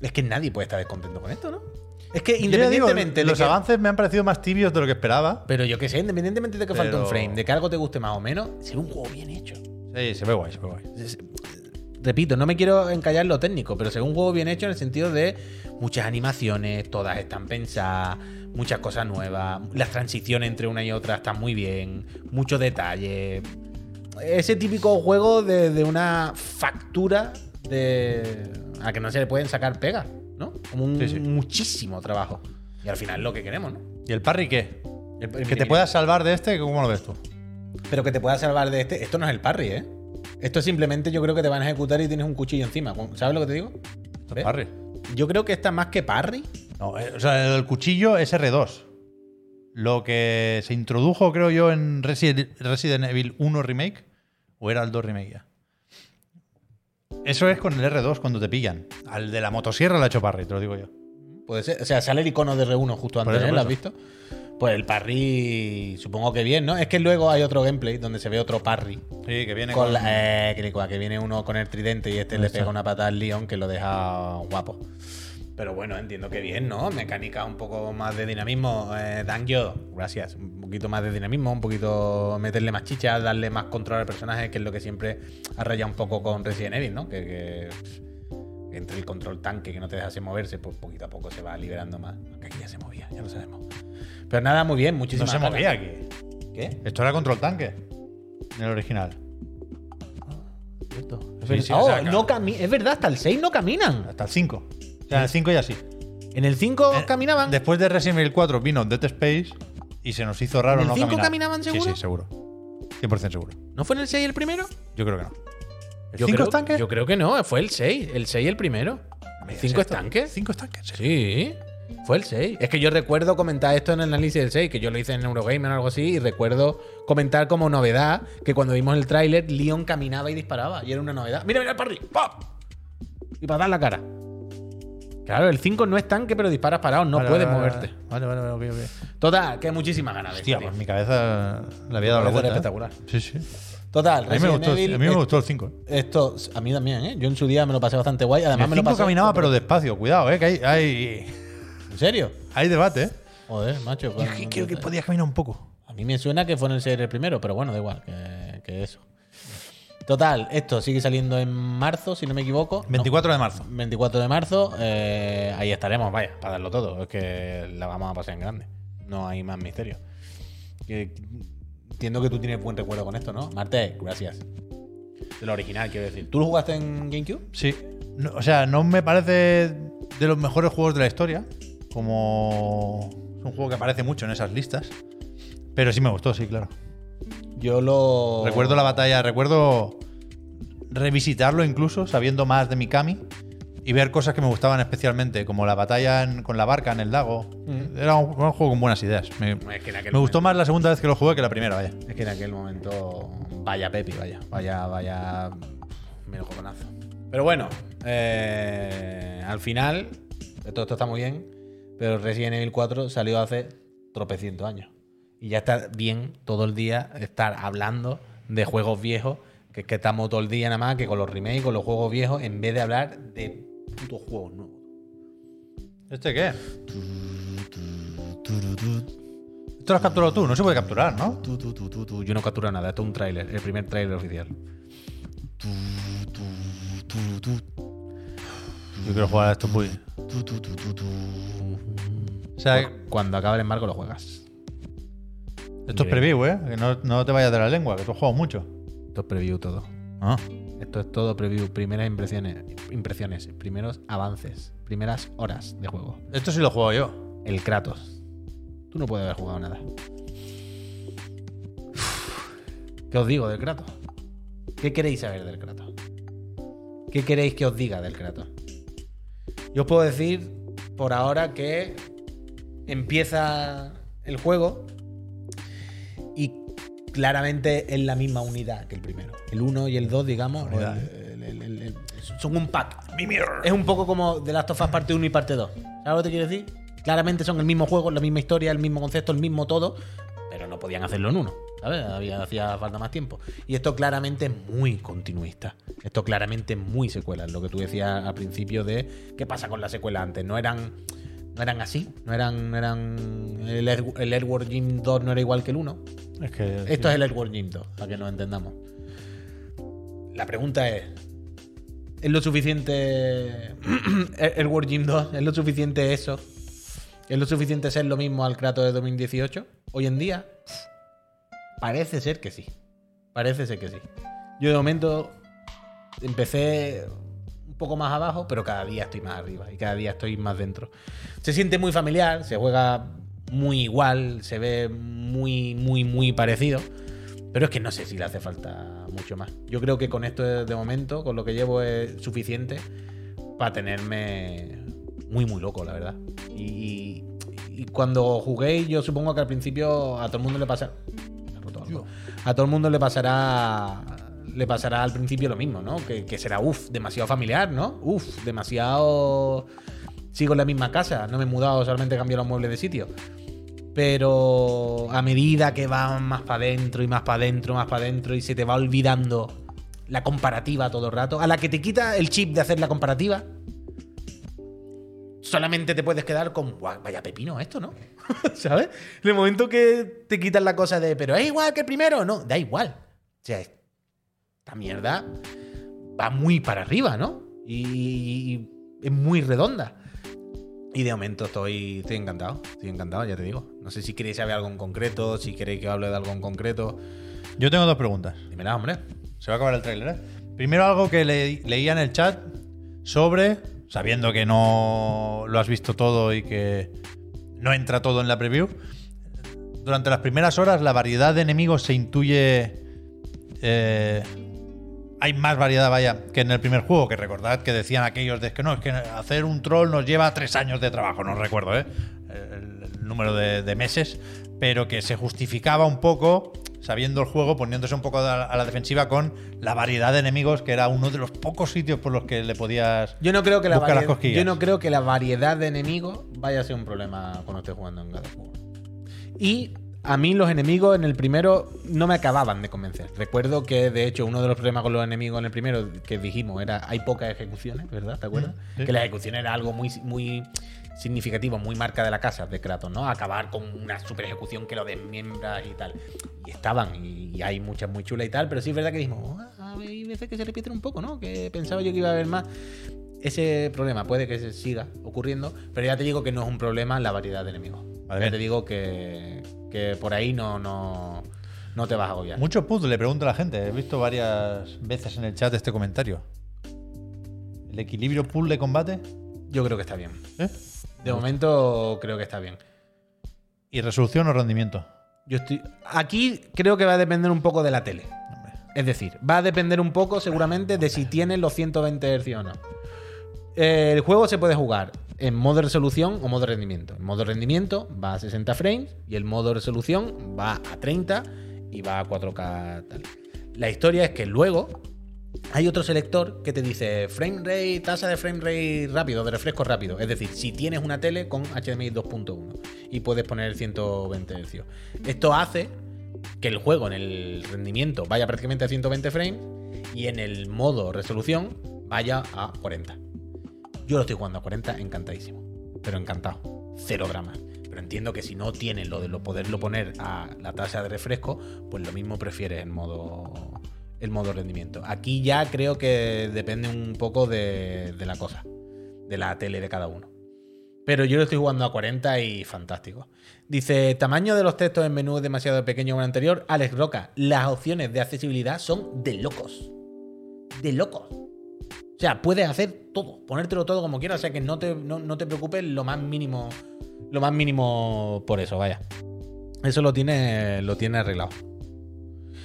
Es que nadie puede estar descontento con esto, ¿no? Es que digo, independientemente de los que- avances me han parecido más tibios de lo que esperaba. Pero yo qué sé, independientemente de que falte un Pero- frame, de que algo te guste más o menos, ser un juego bien hecho. Sí, se ve guay, se ve guay. Repito, no me quiero encallar lo técnico, pero ser un juego bien hecho en el sentido de muchas animaciones, todas están pensadas, muchas cosas nuevas, las transiciones entre una y otra están muy bien, mucho detalle. Ese típico juego de, de una factura de a que no se le pueden sacar pegas, ¿no? Como un Sí, sí. muchísimo trabajo. Y al final lo que queremos, ¿no? ¿Y el parry qué? El- el Que te puedas salvar de este, ¿cómo lo ves tú? Pero que te pueda salvar de este. Esto no es el parry, ¿eh? Esto simplemente yo creo que te van a ejecutar y tienes un cuchillo encima. ¿Sabes lo que te digo? ¿Ves? Parry. Yo creo que esta más que parry. No, eh, o sea, el cuchillo es R2. Lo que se introdujo, creo yo, en Resi- Resident Evil 1 Remake, o era el 2 Remake ya. Eso es con el R2 cuando te pillan. Al de la motosierra le ha hecho parry, te lo digo yo. Puede ser. O sea, sale el icono de R1 justo antes, eso, ¿eh? ¿Lo has visto? Pues el parry, supongo que bien, ¿no? Es que luego hay otro gameplay donde se ve otro parry. Sí, que viene Con con... la- eh, que, viene uno con el tridente y este le pega una patada al Leon que lo deja guapo. Pero bueno, entiendo que bien, ¿no? Mecánica un poco más de dinamismo. Eh, Dangyo, gracias. Un poquito más de dinamismo, un poquito meterle más chicha, darle más control al personaje, que es lo que siempre ha rayado un poco con Resident Evil, ¿no? Que, que, que entre el control tanque que no te dejase moverse, pues poquito a poco se va liberando más. Aunque aquí ya se movía, ya lo sabemos. Pero nada, muy bien, No muchísimas se ganas. movía aquí. ¿Qué? Esto era control tanque. En el original. Cierto. Sí, Es sí, verdad. o sea, Oh, no es verdad, hasta el 6 no caminan. Hasta el 5. O sea, en el 5 ya sí. En el 5 Eh, caminaban. Después de Resident Evil 4 vino Dead Space y se nos hizo raro ¿En el no 5 caminar. caminaban seguro? Sí, sí, seguro. 100% seguro. ¿No fue en el 6 el primero? Yo creo que no. ¿El Yo 5 creo? Yo creo que no, fue el 6. El 6 el primero. ¿El 5 es tanque? 5 es tanque, sí. Sí, fue el 6. Es que yo recuerdo comentar esto en el análisis del 6, que yo lo hice en Eurogamer o algo así, y recuerdo comentar como novedad que cuando vimos el tráiler, Leon caminaba y disparaba, y era una novedad. ¡Mira, mira el parry! ¡Pop! Y para dar la cara. Claro, el 5 no es tanque, pero disparas parado, no Vale, puedes vale, moverte. Vale, vale, vale, ok, ok. Total, que muchísimas ganas de Hostia, esto, pues tío. mi cabeza le había dado la vuelta. ¿eh? espectacular. Sí, sí. Total, A mí me Resident gustó, Evil, a mí me eh, gustó el 5. Esto, a mí también, ¿eh? Yo en su día me lo pasé bastante guay. Además, El me lo 5 pasé. caminaba, pero despacio. Cuidado, eh, que hay, hay, ¿En serio? hay debate, eh. Joder, macho. Yo que- creo que podía caminar un poco. A mí me suena que fue en el 6 el primero, pero bueno, da igual que, que eso. Total, esto sigue saliendo en marzo, si no me equivoco. No, 24 de marzo. 24 de marzo. eh, ahí estaremos, vaya, para darlo todo. Es que la vamos a pasar en grande. No hay más misterio. Que- entiendo que tú tienes buen recuerdo con esto, ¿no? Marte, gracias. De lo original, quiero decir. ¿Tú lo jugaste en GameCube? Sí. No, o sea, no me parece de los mejores juegos de la historia. Como. Es un juego que aparece mucho en esas listas. Pero sí me gustó, sí, claro. Yo lo. Recuerdo la batalla, recuerdo revisitarlo incluso, sabiendo más de Mikami. Y ver cosas que me gustaban especialmente, como la batalla en- con la barca en el lago. Era un, un juego con buenas ideas. Me, Es que en aquel me gustó más la segunda vez que lo jugué que la primera, vaya. Es que en aquel momento. Vaya Pepi, vaya. Vaya, vaya. Mira jovenazo. Pero bueno, eh, al final. Todo esto está muy bien. Pero Resident Evil 4 salió hace tropecientos años. Y ya está bien todo el día estar hablando de juegos viejos. Que es que estamos todo el día nada más que con los remakes, con los juegos viejos, en vez de hablar de putos juegos nuevos. ¿Este qué? Esto lo has capturado tú, no se puede capturar, ¿no? Yo no capturo nada, esto es un tráiler, el primer tráiler oficial. Yo quiero jugar a esto muy. O sea, Cuando acabe el embargo lo juegas. Esto es preview, ¿eh? Que no, no te vayas de la lengua, que tú jugado mucho. Esto es preview todo. Ah. Esto es todo preview, primeras impresiones, impresiones, primeros avances, primeras horas de juego. Esto sí lo juego yo. El Kratos. Tú no puedes haber jugado nada. ¿Qué os digo del Kratos? ¿Qué queréis saber del Kratos? ¿Qué queréis que os diga del Kratos? Yo os puedo decir por ahora que empieza el juego claramente es la misma unidad que el primero. El 1 y el 2, digamos, o Unidad, el- el- el- el- son un pack. Es un poco como The Last of Us parte 1 y parte 2. ¿Sabes lo que te quiero decir? Claramente son el mismo juego, la misma historia, el mismo concepto, el mismo todo, pero no podían hacerlo en uno. ¿Sabes? Había, hacía falta más tiempo. Y esto claramente es muy continuista. Esto claramente es muy secuela. Lo que tú decías al principio de qué pasa con las secuelas antes. No eran, no eran así. No eran. No eran el, Ed- el Edward Jim 2 no era igual que el 1. Es que. Esto es el Edward Jim 2, para que nos entendamos. La pregunta es: ¿es lo suficiente Edward Jim 2? ¿Es lo suficiente eso? ¿Es lo suficiente ser lo mismo al Kratos de 2018? Hoy en día, parece ser que sí. Parece ser que sí. Yo de momento empecé poco más abajo, pero cada día estoy más arriba y cada día estoy más dentro. Se siente muy familiar, se juega muy igual, se ve muy, muy, muy parecido. Pero es que no sé si le hace falta mucho más. Yo creo que con esto de momento, con lo que llevo, es suficiente para tenerme muy, muy loco, la verdad. Y, y cuando jugué, yo supongo que al principio a todo el mundo le pasa. A todo el mundo le pasará. Le pasará al principio lo mismo, ¿no? Que, será, uff, demasiado familiar, ¿no? Uff, demasiado. Sigo en la misma casa, no me he mudado, solamente he cambiado los muebles de sitio. Pero a medida que va más para adentro y más para adentro, más para adentro, y se te va olvidando la comparativa todo el rato, a la que te quita el chip de hacer la comparativa, solamente te puedes quedar con, "Guau, vaya pepino esto, ¿no? ¿Sabes? En el momento que te quitas la cosa de, pero es igual que el primero, no, da igual. O sea, esta mierda va muy para arriba, ¿no? Y, es muy redonda. Y de momento estoy, estoy encantado, estoy encantado, ya te digo. No sé si queréis saber algo en concreto, si queréis que hable de algo en concreto. Yo tengo dos preguntas. Dímela, hombre. Se va a acabar el tráiler, ¿eh? Primero algo que le- leía en el chat sobre, sabiendo que no lo has visto todo y que no entra todo en la preview, durante las primeras horas la variedad de enemigos se intuye... eh, hay más variedad, vaya, que en el primer juego, que recordad que decían aquellos de que no, es que hacer un troll nos lleva tres años de trabajo, no recuerdo, ¿eh? El, el número de, de meses, pero que se justificaba un poco, sabiendo el juego, poniéndose un poco a la, a la defensiva con la variedad de enemigos, que era uno de los pocos sitios por los que le podías... Yo no creo que la, las cosquillas. yo no creo que la variedad de enemigos vaya a ser un problema cuando esté jugando en of War. Y a mí los enemigos en el primero no me acababan de convencer. Recuerdo que, de hecho, uno de los problemas con los enemigos en el primero que dijimos era hay pocas ejecuciones, ¿verdad? ¿Te acuerdas? sí. Que la ejecución era algo muy, muy significativo, muy marca de la casa de Kratos, ¿no? Acabar con una super ejecución que lo desmiembras y tal. Y estaban, y, hay muchas muy chulas y tal, pero sí es verdad que dijimos, "Ah, hay veces que se repiten un poco, ¿no? Que pensaba yo que iba a haber más. Ese problema puede que se siga ocurriendo, pero ya te digo que no es un problema la variedad de enemigos. Ya te digo que, que por ahí no, no, no te vas a agobiar. Mucho puzzle, le pregunto a la gente. He visto varias veces en el chat este comentario. ¿El equilibrio puzzle combate? Yo creo que está bien. ¿Eh? De momento creo que está bien. ¿Y resolución o rendimiento? Yo estoy. Aquí creo que va a depender un poco de la tele. Hombre. Es decir, va a depender un poco seguramente de si tienes los 120 Hz o no. El juego se puede jugar en modo resolución o modo rendimiento. En modo rendimiento va a 60 frames y el modo resolución va a 30 y va a 4K tal. La historia es que luego hay otro selector que te dice frame rate, tasa de frame rate rápido, de refresco rápido. Es decir, si tienes una tele con HDMI 2.1 y puedes poner 120 Hz. Esto hace que el juego en el rendimiento vaya prácticamente a 120 frames y en el modo resolución vaya a 40. Yo lo estoy jugando a 40, encantadísimo. Pero encantado. Cero dramas. Pero entiendo que si no tienes lo de lo poderlo poner a la tasa de refresco, pues lo mismo prefieres el modo, el modo rendimiento. Aquí ya creo que depende un poco de, de la cosa, de la tele de cada uno. Pero yo lo estoy jugando a 40 y fantástico. Dice, tamaño de los textos en menú es demasiado pequeño como el anterior. Alex Roca, las opciones de accesibilidad son de locos. De locos. O sea, puedes hacer todo, ponértelo todo como quieras. O sea que no te, no, no te preocupes lo más mínimo. Lo más mínimo por eso, vaya. Eso lo tiene, lo tiene arreglado.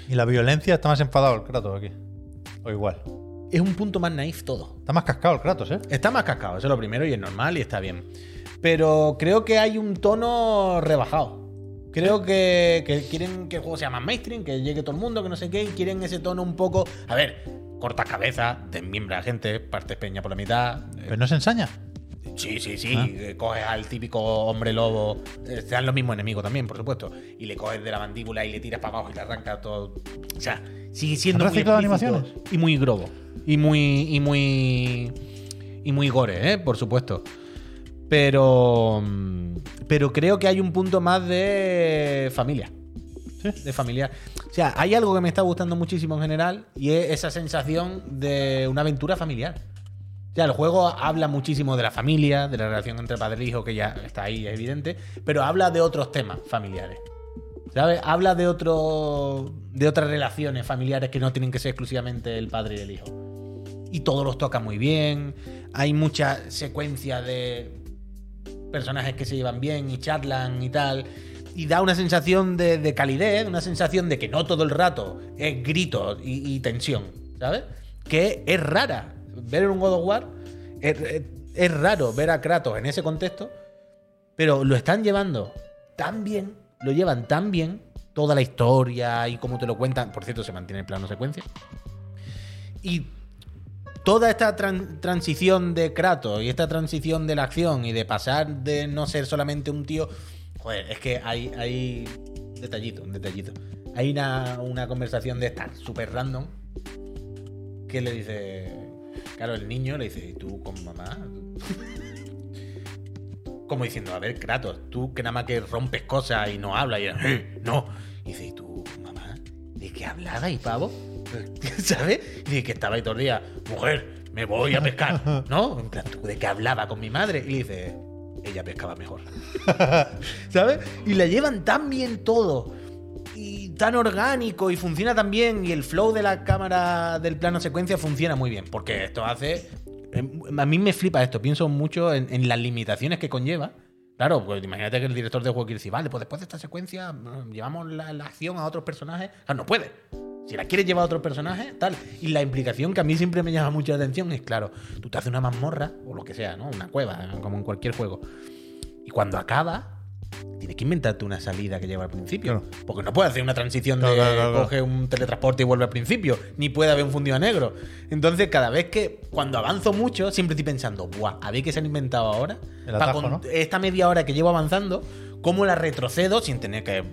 Y la violencia está más enfadado el Kratos aquí. O igual. Es un punto más naif todo. Está más cascado el Kratos, ¿eh? Está más cascado, eso es lo primero y es normal y está bien. Pero creo que hay un tono rebajado. Creo que, que quieren que el juego sea más mainstream, que llegue todo el mundo, que no sé qué, y quieren ese tono un poco. A ver, corta cabeza, desmiembra a gente, partes peña por la mitad. eh, Pero no se ensaña. Sí, sí, sí. Ah. eh, Coges al típico hombre lobo. eh, Sean los mismos enemigos también, por supuesto. Y le coges de la mandíbula y le tiras para abajo y le arrancas todo. O sea, sigue siendo ¿Han muy explícito animaciones? Y muy grobo. Y muy. Y muy. Y muy gore, ¿eh? Por supuesto. Pero. mm, Pero creo que hay un punto más de familia. Sí. De familiar. O sea, hay algo que me está gustando muchísimo en general y es esa sensación de una aventura familiar. O sea, el juego habla muchísimo de la familia, de la relación entre padre e hijo, que ya está ahí, es evidente, pero habla de otros temas familiares. ¿Sabes? Habla de otro, de otras relaciones familiares que no tienen que ser exclusivamente el padre y el hijo. Y todos los toca muy bien. Hay mucha secuencia de personajes que se llevan bien y charlan y tal. Y da una sensación de, de calidez, una sensación de que no todo el rato es gritos y, tensión, ¿sabes? Que es rara. Ver un God of War es, raro ver a Kratos en ese contexto, pero lo están llevando tan bien, lo llevan tan bien, toda la historia y cómo te lo cuentan. Por cierto, se mantiene el plano secuencia. Y toda esta tran- transición de Kratos y esta transición de la acción y de pasar de no ser solamente un tío. Joder, es que hay, hay detallito, un detallito. Hay una, una conversación de estar súper random que le dice. Claro, el niño le dice, ¿y tú con mamá? Como diciendo, a ver, Kratos, tú que nada más que rompes cosas y no hablas y "Eh, no. Y dice, ¿y tú, mamá? ¿De qué hablaba y pavo? ¿Sabes? Y dice que estaba ahí todo el día, mujer, me voy a pescar. ¿No? En ¿tú de qué hablaba con mi madre? Y le dice, ella pescaba mejor. ¿Sabes? Y la llevan tan bien todo. Y tan orgánico y funciona tan bien. Y el flow de la cámara del plano secuencia funciona muy bien. Porque esto hace. em, A mí me flipa esto. Pienso mucho en, en las limitaciones que conlleva. Claro, pues imagínate que el director del juego quiere decir, vale, pues después de esta secuencia mm, llevamos la, la acción a otros personajes. Claro, no puede. Si la quieres llevar a otros personajes, tal. Y la implicación que a mí siempre me llama mucho la atención es, claro, tú te haces una mazmorra o lo que sea, ¿no? Una cueva, como en cualquier juego. Y cuando acaba, tienes que inventarte una salida que lleva al principio. Porque no puedes hacer una transición de Claro, claro, coge un teletransporte y vuelve al principio. Ni puede haber un fundido a negro. Entonces, cada vez que, cuando avanzo mucho, siempre estoy pensando, buah, a ver qué se han inventado ahora. El Para atajo, con ¿no? esta media hora que llevo avanzando, cómo la retrocedo sin tener que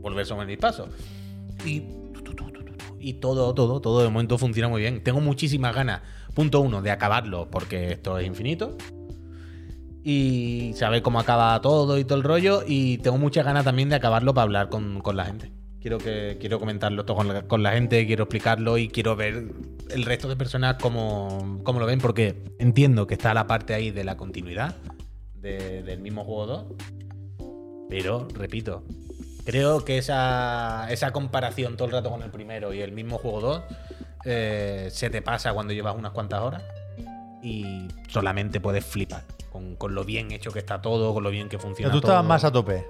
volver sobre mis pasos. Y, y todo, todo, todo de momento funciona muy bien. Tengo muchísimas ganas, punto uno, de acabarlo porque esto es infinito. Y saber cómo acaba todo y todo el rollo. Y tengo muchas ganas también de acabarlo para hablar con, con la gente. Quiero, que, quiero comentarlo todo con la, gente, quiero explicarlo y quiero ver el resto de personas cómo, cómo lo ven, porque entiendo que está la parte ahí de la continuidad de- del mismo juego 2. Pero, repito, creo que esa, esa comparación todo el rato con el primero y el mismo juego 2 eh, se te pasa cuando llevas unas cuantas horas y solamente puedes flipar con, con lo bien hecho que está todo, con lo bien que funciona sea, tú todo. estabas más a tope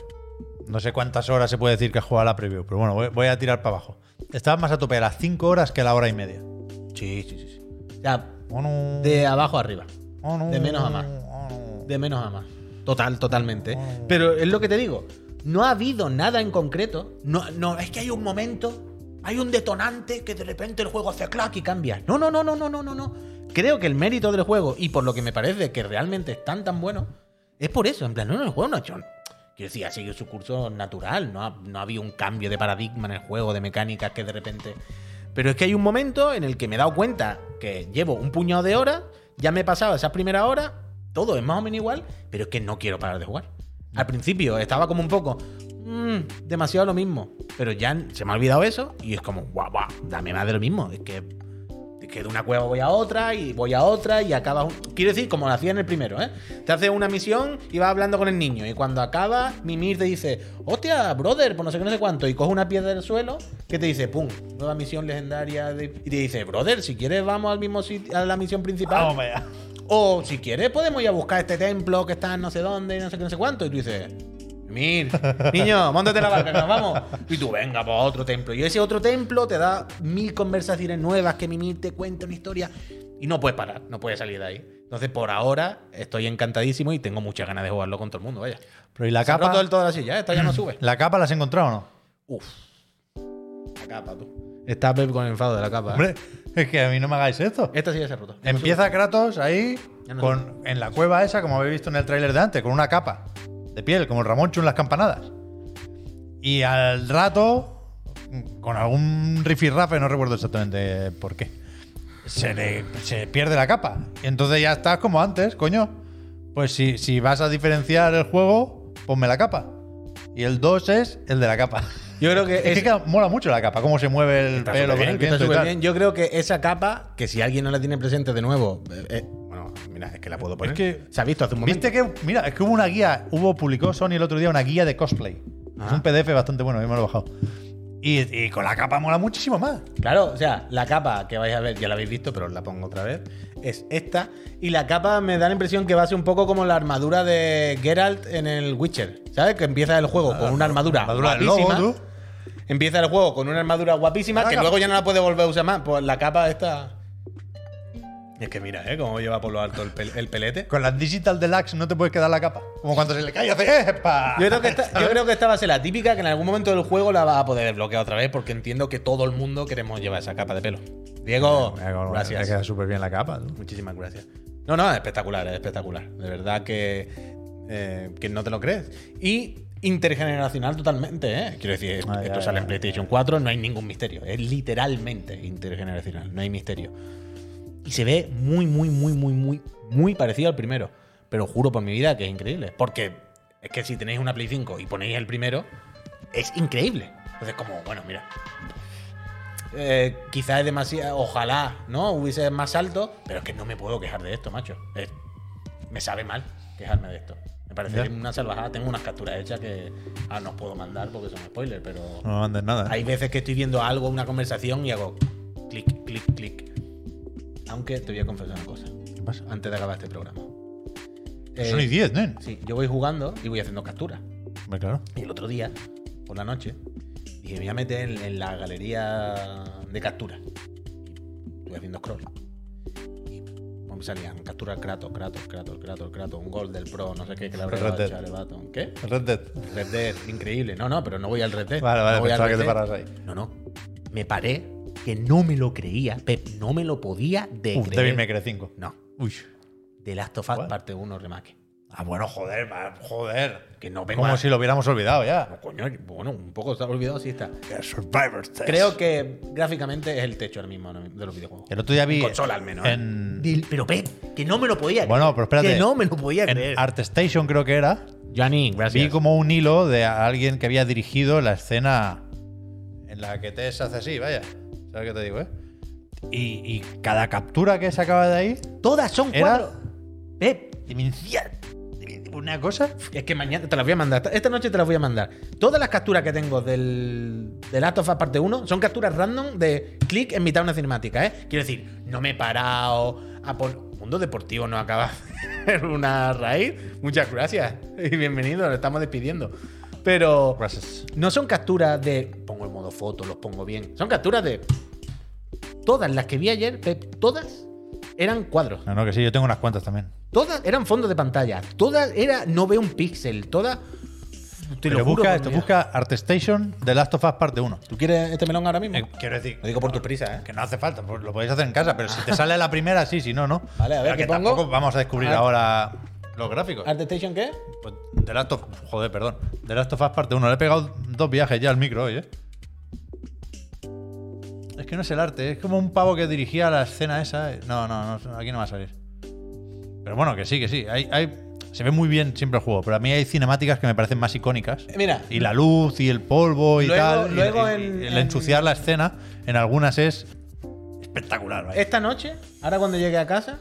No sé cuántas horas se puede decir que has jugado a la preview, pero bueno, voy, voy a tirar para abajo. Estabas más a tope a las 5 horas que a la hora y media. Sí, sí, sí. sí. O sea, Oh, no. de abajo a arriba. Oh, no. de menos a más. Oh, no. De menos a más. Total, totalmente. Pero es lo que te digo. No ha habido nada en concreto. No, no, es que hay un momento, hay un detonante que de repente el juego hace clac y cambia. No, no, no, no, no, no, no, no. Creo que el mérito del juego, y por lo que me parece que realmente están tan buenos, es por eso. En plan, no, no, el juego no ha hecho. Quiero decir, ha seguido su curso natural. No ha, no ha habido un cambio de paradigma en el juego, de mecánicas que de repente. Pero es que hay un momento en el que me he dado cuenta que llevo un puñado de horas, ya me he pasado esas primeras horas, todo es más o menos igual, pero es que no quiero parar de jugar. Al principio estaba como un poco, "Mm, demasiado lo mismo, pero ya se me ha olvidado eso y es como, guau, guau, dame más de lo mismo. Es que, de una cueva voy a otra y voy a otra y acabas. un- Quiero decir, como lo hacía en el primero, ¿eh? Te hace una misión y vas hablando con el niño y cuando acaba, Mimir te dice, hostia, brother, por no sé qué, no sé cuánto, y coge una piedra del suelo que te dice, pum, nueva misión legendaria. de- Y te dice, brother, si quieres vamos al mismo sitio, a la misión principal. Allá. O si quieres, podemos ir a buscar este templo que está en no sé dónde, y no sé qué, no sé cuánto. Y tú dices, Mir, niño, montate la barca, nos vamos. Y tú, venga, para otro templo. Y ese otro templo te da mil conversaciones nuevas que Mimir te cuenta una historia. Y no puedes parar, no puedes salir de ahí. Entonces, por ahora, estoy encantadísimo y tengo muchas ganas de jugarlo con todo el mundo, vaya. Pero ¿y la Se capa? todo la silla, esta ya no sube. ¿La capa la has encontrado o no? Uf. La capa, tú. Está Pep con el enfado de la capa. ¿eh? Hombre, es que a mí no me hagáis esto. Esta sí ya se ha roto. Ya no Empieza Kratos ahí, no con, en la cueva esa, como habéis visto en el tráiler de antes, con una capa de piel, como el Ramoncho en las campanadas. Y al rato, con algún rifirrafe, no recuerdo exactamente por qué, se, le, se pierde la capa. Y entonces ya estás como antes, coño. Pues si, si vas a diferenciar el juego, ponme la capa. Y el 2 es el de la capa. Yo creo que Es, es, que mola mucho la capa, cómo se mueve el Está pelo el está y tal. superbién. Yo creo que esa capa, que si alguien no la tiene presente de nuevo, eh, eh, bueno, mira, es que la puedo poner. que- se ha visto hace un momento. Viste que, mira, es que hubo una guía, hubo, publicó Sony el otro día una guía de cosplay. Es Ah. un PDF bastante bueno, yo me lo he bajado. Y, y con la capa mola muchísimo más. Claro, o sea, la capa que vais a ver, ya la habéis visto, pero os la pongo otra vez, es esta. Y la capa me da la impresión que va a ser un poco como la armadura de Geralt en el Witcher. ¿Sabes? Que empieza el juego con una armadura, Armadura del lobo, tú. Empieza el juego con una armadura guapísima que capa. luego ya no la puede volver a usar más. Pues la capa esta. Es que mira, ¿eh? Cómo lleva por lo alto el, pel- el pelete. Con las Digital Deluxe no te puedes quedar la capa. Como cuando se le cae hace ¡epa! Yo creo, que esta, yo creo que esta va a ser la típica que en algún momento del juego la va a poder desbloquear otra vez porque entiendo que todo el mundo queremos llevar esa capa de pelo. Diego, Mira cómo gracias. Te queda súper bien la capa. tú. Muchísimas gracias. No, no, es espectacular, es espectacular. De verdad que, eh, que no te lo crees. Y intergeneracional totalmente, ¿eh? Quiero decir, esto, Ah, ya, esto ya, sale en ya. PlayStation 4, no hay ningún misterio. Es literalmente intergeneracional, no hay misterio. Y se ve muy, muy, muy, muy, muy, muy parecido al primero. Pero juro por mi vida que es increíble. Porque es que si tenéis una Play 5 y ponéis el primero, es increíble. Entonces, como, bueno, mira. Eh, quizás es demasiado. Ojalá, ¿no? Hubiese más alto. Pero es que no me puedo quejar de esto, macho. Es- me sabe mal quejarme de esto. Parece Ya. una salvajada. Tengo unas capturas hechas que ahora no os puedo mandar porque son spoilers, pero. No me mandes nada. Hay veces que estoy viendo algo, una conversación y hago clic, clic, clic. Aunque te voy a confesar una cosa. ¿Qué pasa? Antes de acabar este programa. Son Eh, y 10, nen. Sí, yo voy jugando y voy haciendo capturas. Claro. Y el otro día, por la noche, dije, me voy a meter en, en la galería de capturas. Y estuve haciendo scroll. Salían capturas Kratos, Kratos, Kratos, Kratos, Kratos, un gol del Pro, no sé qué, que habrá Red Dead. ¿Qué? Red Dead. Red Dead, increíble. No, no, pero no voy al Red Dead. Vale, vale, no voy al pensaba Red que te paras ahí. No, no. Me paré que no me lo creía. Pep, no me lo podía de Uf, creer. Devil May Cry 5. No. Uy. The Last of Us parte 1 remake. Ah, bueno, joder, joder. Que no vengo Como a- si lo hubiéramos olvidado ya. No, coño, bueno, un poco está olvidado, sí está. Survivor Test. Creo que gráficamente es el techo ahora mismo de los videojuegos. El otro día vi. En consola al menos. ¿eh? En, Pero Pep, que no me lo podía creer. Bueno, pero espérate. Que no me lo podía en creer. ArtStation creo que era. Johnny, gracias. Vi como un hilo de alguien que había dirigido la escena en la que Tess hace así, vaya. ¿Sabes qué te digo, eh? Y, y cada captura que sacaba de ahí Todas son Era- cuatro. Pep, decía una cosa. es que mañana te las voy a mandar. Esta- noche te las voy a mandar. Todas las capturas que tengo del, del Last of Us parte 1 son capturas random de clic en mitad de una cinemática, ¿eh? Quiero decir, no me he parado a por. Mundo Deportivo no acaba de hacer una raíz. Muchas gracias y bienvenido, nos estamos despidiendo. Pero Gracias. no son capturas de pongo el modo foto, los pongo bien. Son capturas de todas las que vi ayer, todas eran cuadros. No, no, que sí, yo tengo unas cuantas también. Todas eran fondos de pantalla. Todas era no veo un píxel. Todas te Pero lo juro busca, por esto, mi busca ArtStation The Last of Us parte 1. ¿Tú quieres este melón ahora mismo? Eh, quiero decir, Lo digo por tu prisa, ¿eh? que no hace falta, pues lo podéis hacer en casa, pero si te sale la primera, sí, si no, no. Vale, a ver, Pero ¿qué que pongo? tampoco vamos a descubrir ahora los gráficos. ¿ArtStation qué? Pues The Last of Joder, perdón. The Last of Us parte 1. Le he pegado dos viajes ya al micro hoy, ¿eh? Que no es el arte, es como un pavo que dirigía la escena esa. No, no, no, aquí no va a salir. Pero bueno, que sí, que sí. Hay, hay- se ve muy bien siempre el juego, pero a mí hay cinemáticas que me parecen más icónicas. Eh, Mira, Y la luz y el polvo y Luego- tal. luego y- en- y el en- ensuciar la escena en algunas es espectacular. vaya. esta noche, ahora cuando llegue a casa,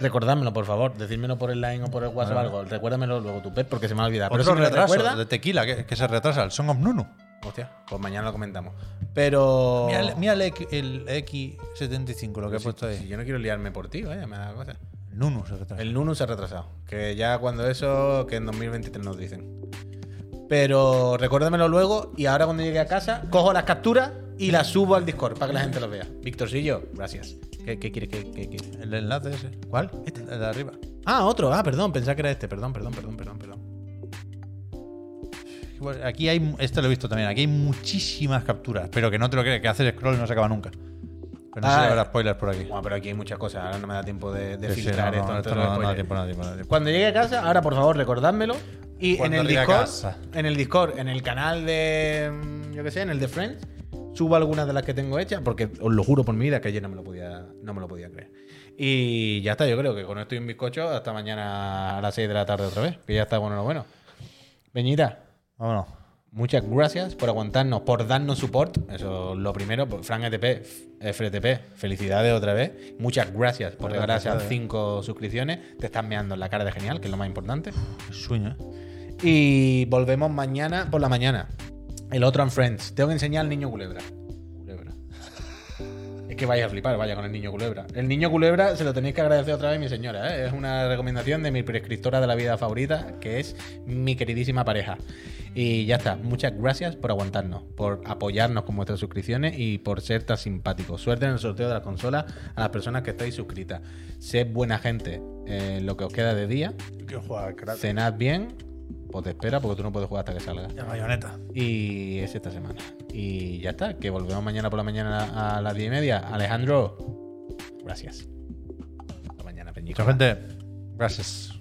recordádmelo, por favor. Decídmelo por el line o por el WhatsApp o algo. Recuérdamelo luego tu Pep, porque se me ha olvidado. Pero Otro si me lo retraso recuerda, de tequila que, que se retrasa, el Song of Nunu. Hostia, pues mañana lo comentamos. Pero. Mira, el- mira el, el X75, lo que he puesto ahí. Si yo no quiero liarme por ti, vaya, me da cosa. Nunu se retrasa. El Nunu se ha retrasado. Que ya cuando eso, que en 2023 nos dicen. Pero recuérdamelo luego y ahora cuando llegue a casa, cojo las capturas y las subo al Discord para que la gente las vea. Victorcillo, gracias. ¿Qué, qué quieres? ¿Qué, qué? El enlace ese. ¿Cuál? Este. El de arriba. Ah, otro. Ah, perdón, pensaba que era este. Perdón, perdón, perdón, perdón, perdón. Aquí hay, este lo he visto también, aquí hay muchísimas capturas, pero que no te lo crees, que haces scroll no se acaba nunca. Pero no Ah, sé si eh. habrá spoilers por aquí. Bueno, pero aquí hay muchas cosas. Ahora no me da tiempo de, de Sí, sí, filtrar no, esto. no, esto no, da tiempo, no da tiempo. Cuando llegue a casa, ahora por favor recordádmelo. Y en el Discord, en el Discord, en el canal de, mm, yo qué sé, en el de Friends, subo algunas de las que tengo hechas, porque os lo juro por mi vida que ayer no me lo podía, no me lo podía creer. Y ya está, yo creo que con esto y un bizcocho hasta mañana a las 6 de la tarde otra vez, que ya está bueno lo bueno. Peñita, Vámonos. Muchas gracias por aguantarnos, por darnos support. Eso es lo primero. Por- Frank ETP, F- FRTP, felicidades otra vez. Muchas gracias por Muchas regalar esas. 5 suscripciones. Te estás meando en la cara de genial, que es lo más importante. Sueño, ¿eh? Y volvemos mañana por la mañana. El otro en Friends. Tengo que enseñar al niño. Culebra. Que vais a flipar, vaya, con el niño culebra. El niño culebra se lo tenéis que agradecer otra vez, mi señora. ¿eh? Es una recomendación de mi prescriptora de la vida favorita, que es mi queridísima pareja. Y ya está. Muchas gracias por aguantarnos, por apoyarnos con vuestras suscripciones y por ser tan simpáticos. Suerte en el sorteo de la consola a las personas que estáis suscritas. Sed buena gente en lo que os queda de día. Cenad bien, pues te espera porque tú no puedes jugar hasta que salga. Ya, bayoneta. Y es esta semana. Y ya está, que volvemos mañana por la mañana a las 10 y media. Alejandro, gracias. Hasta mañana, Peñico. Mucha gente, gracias.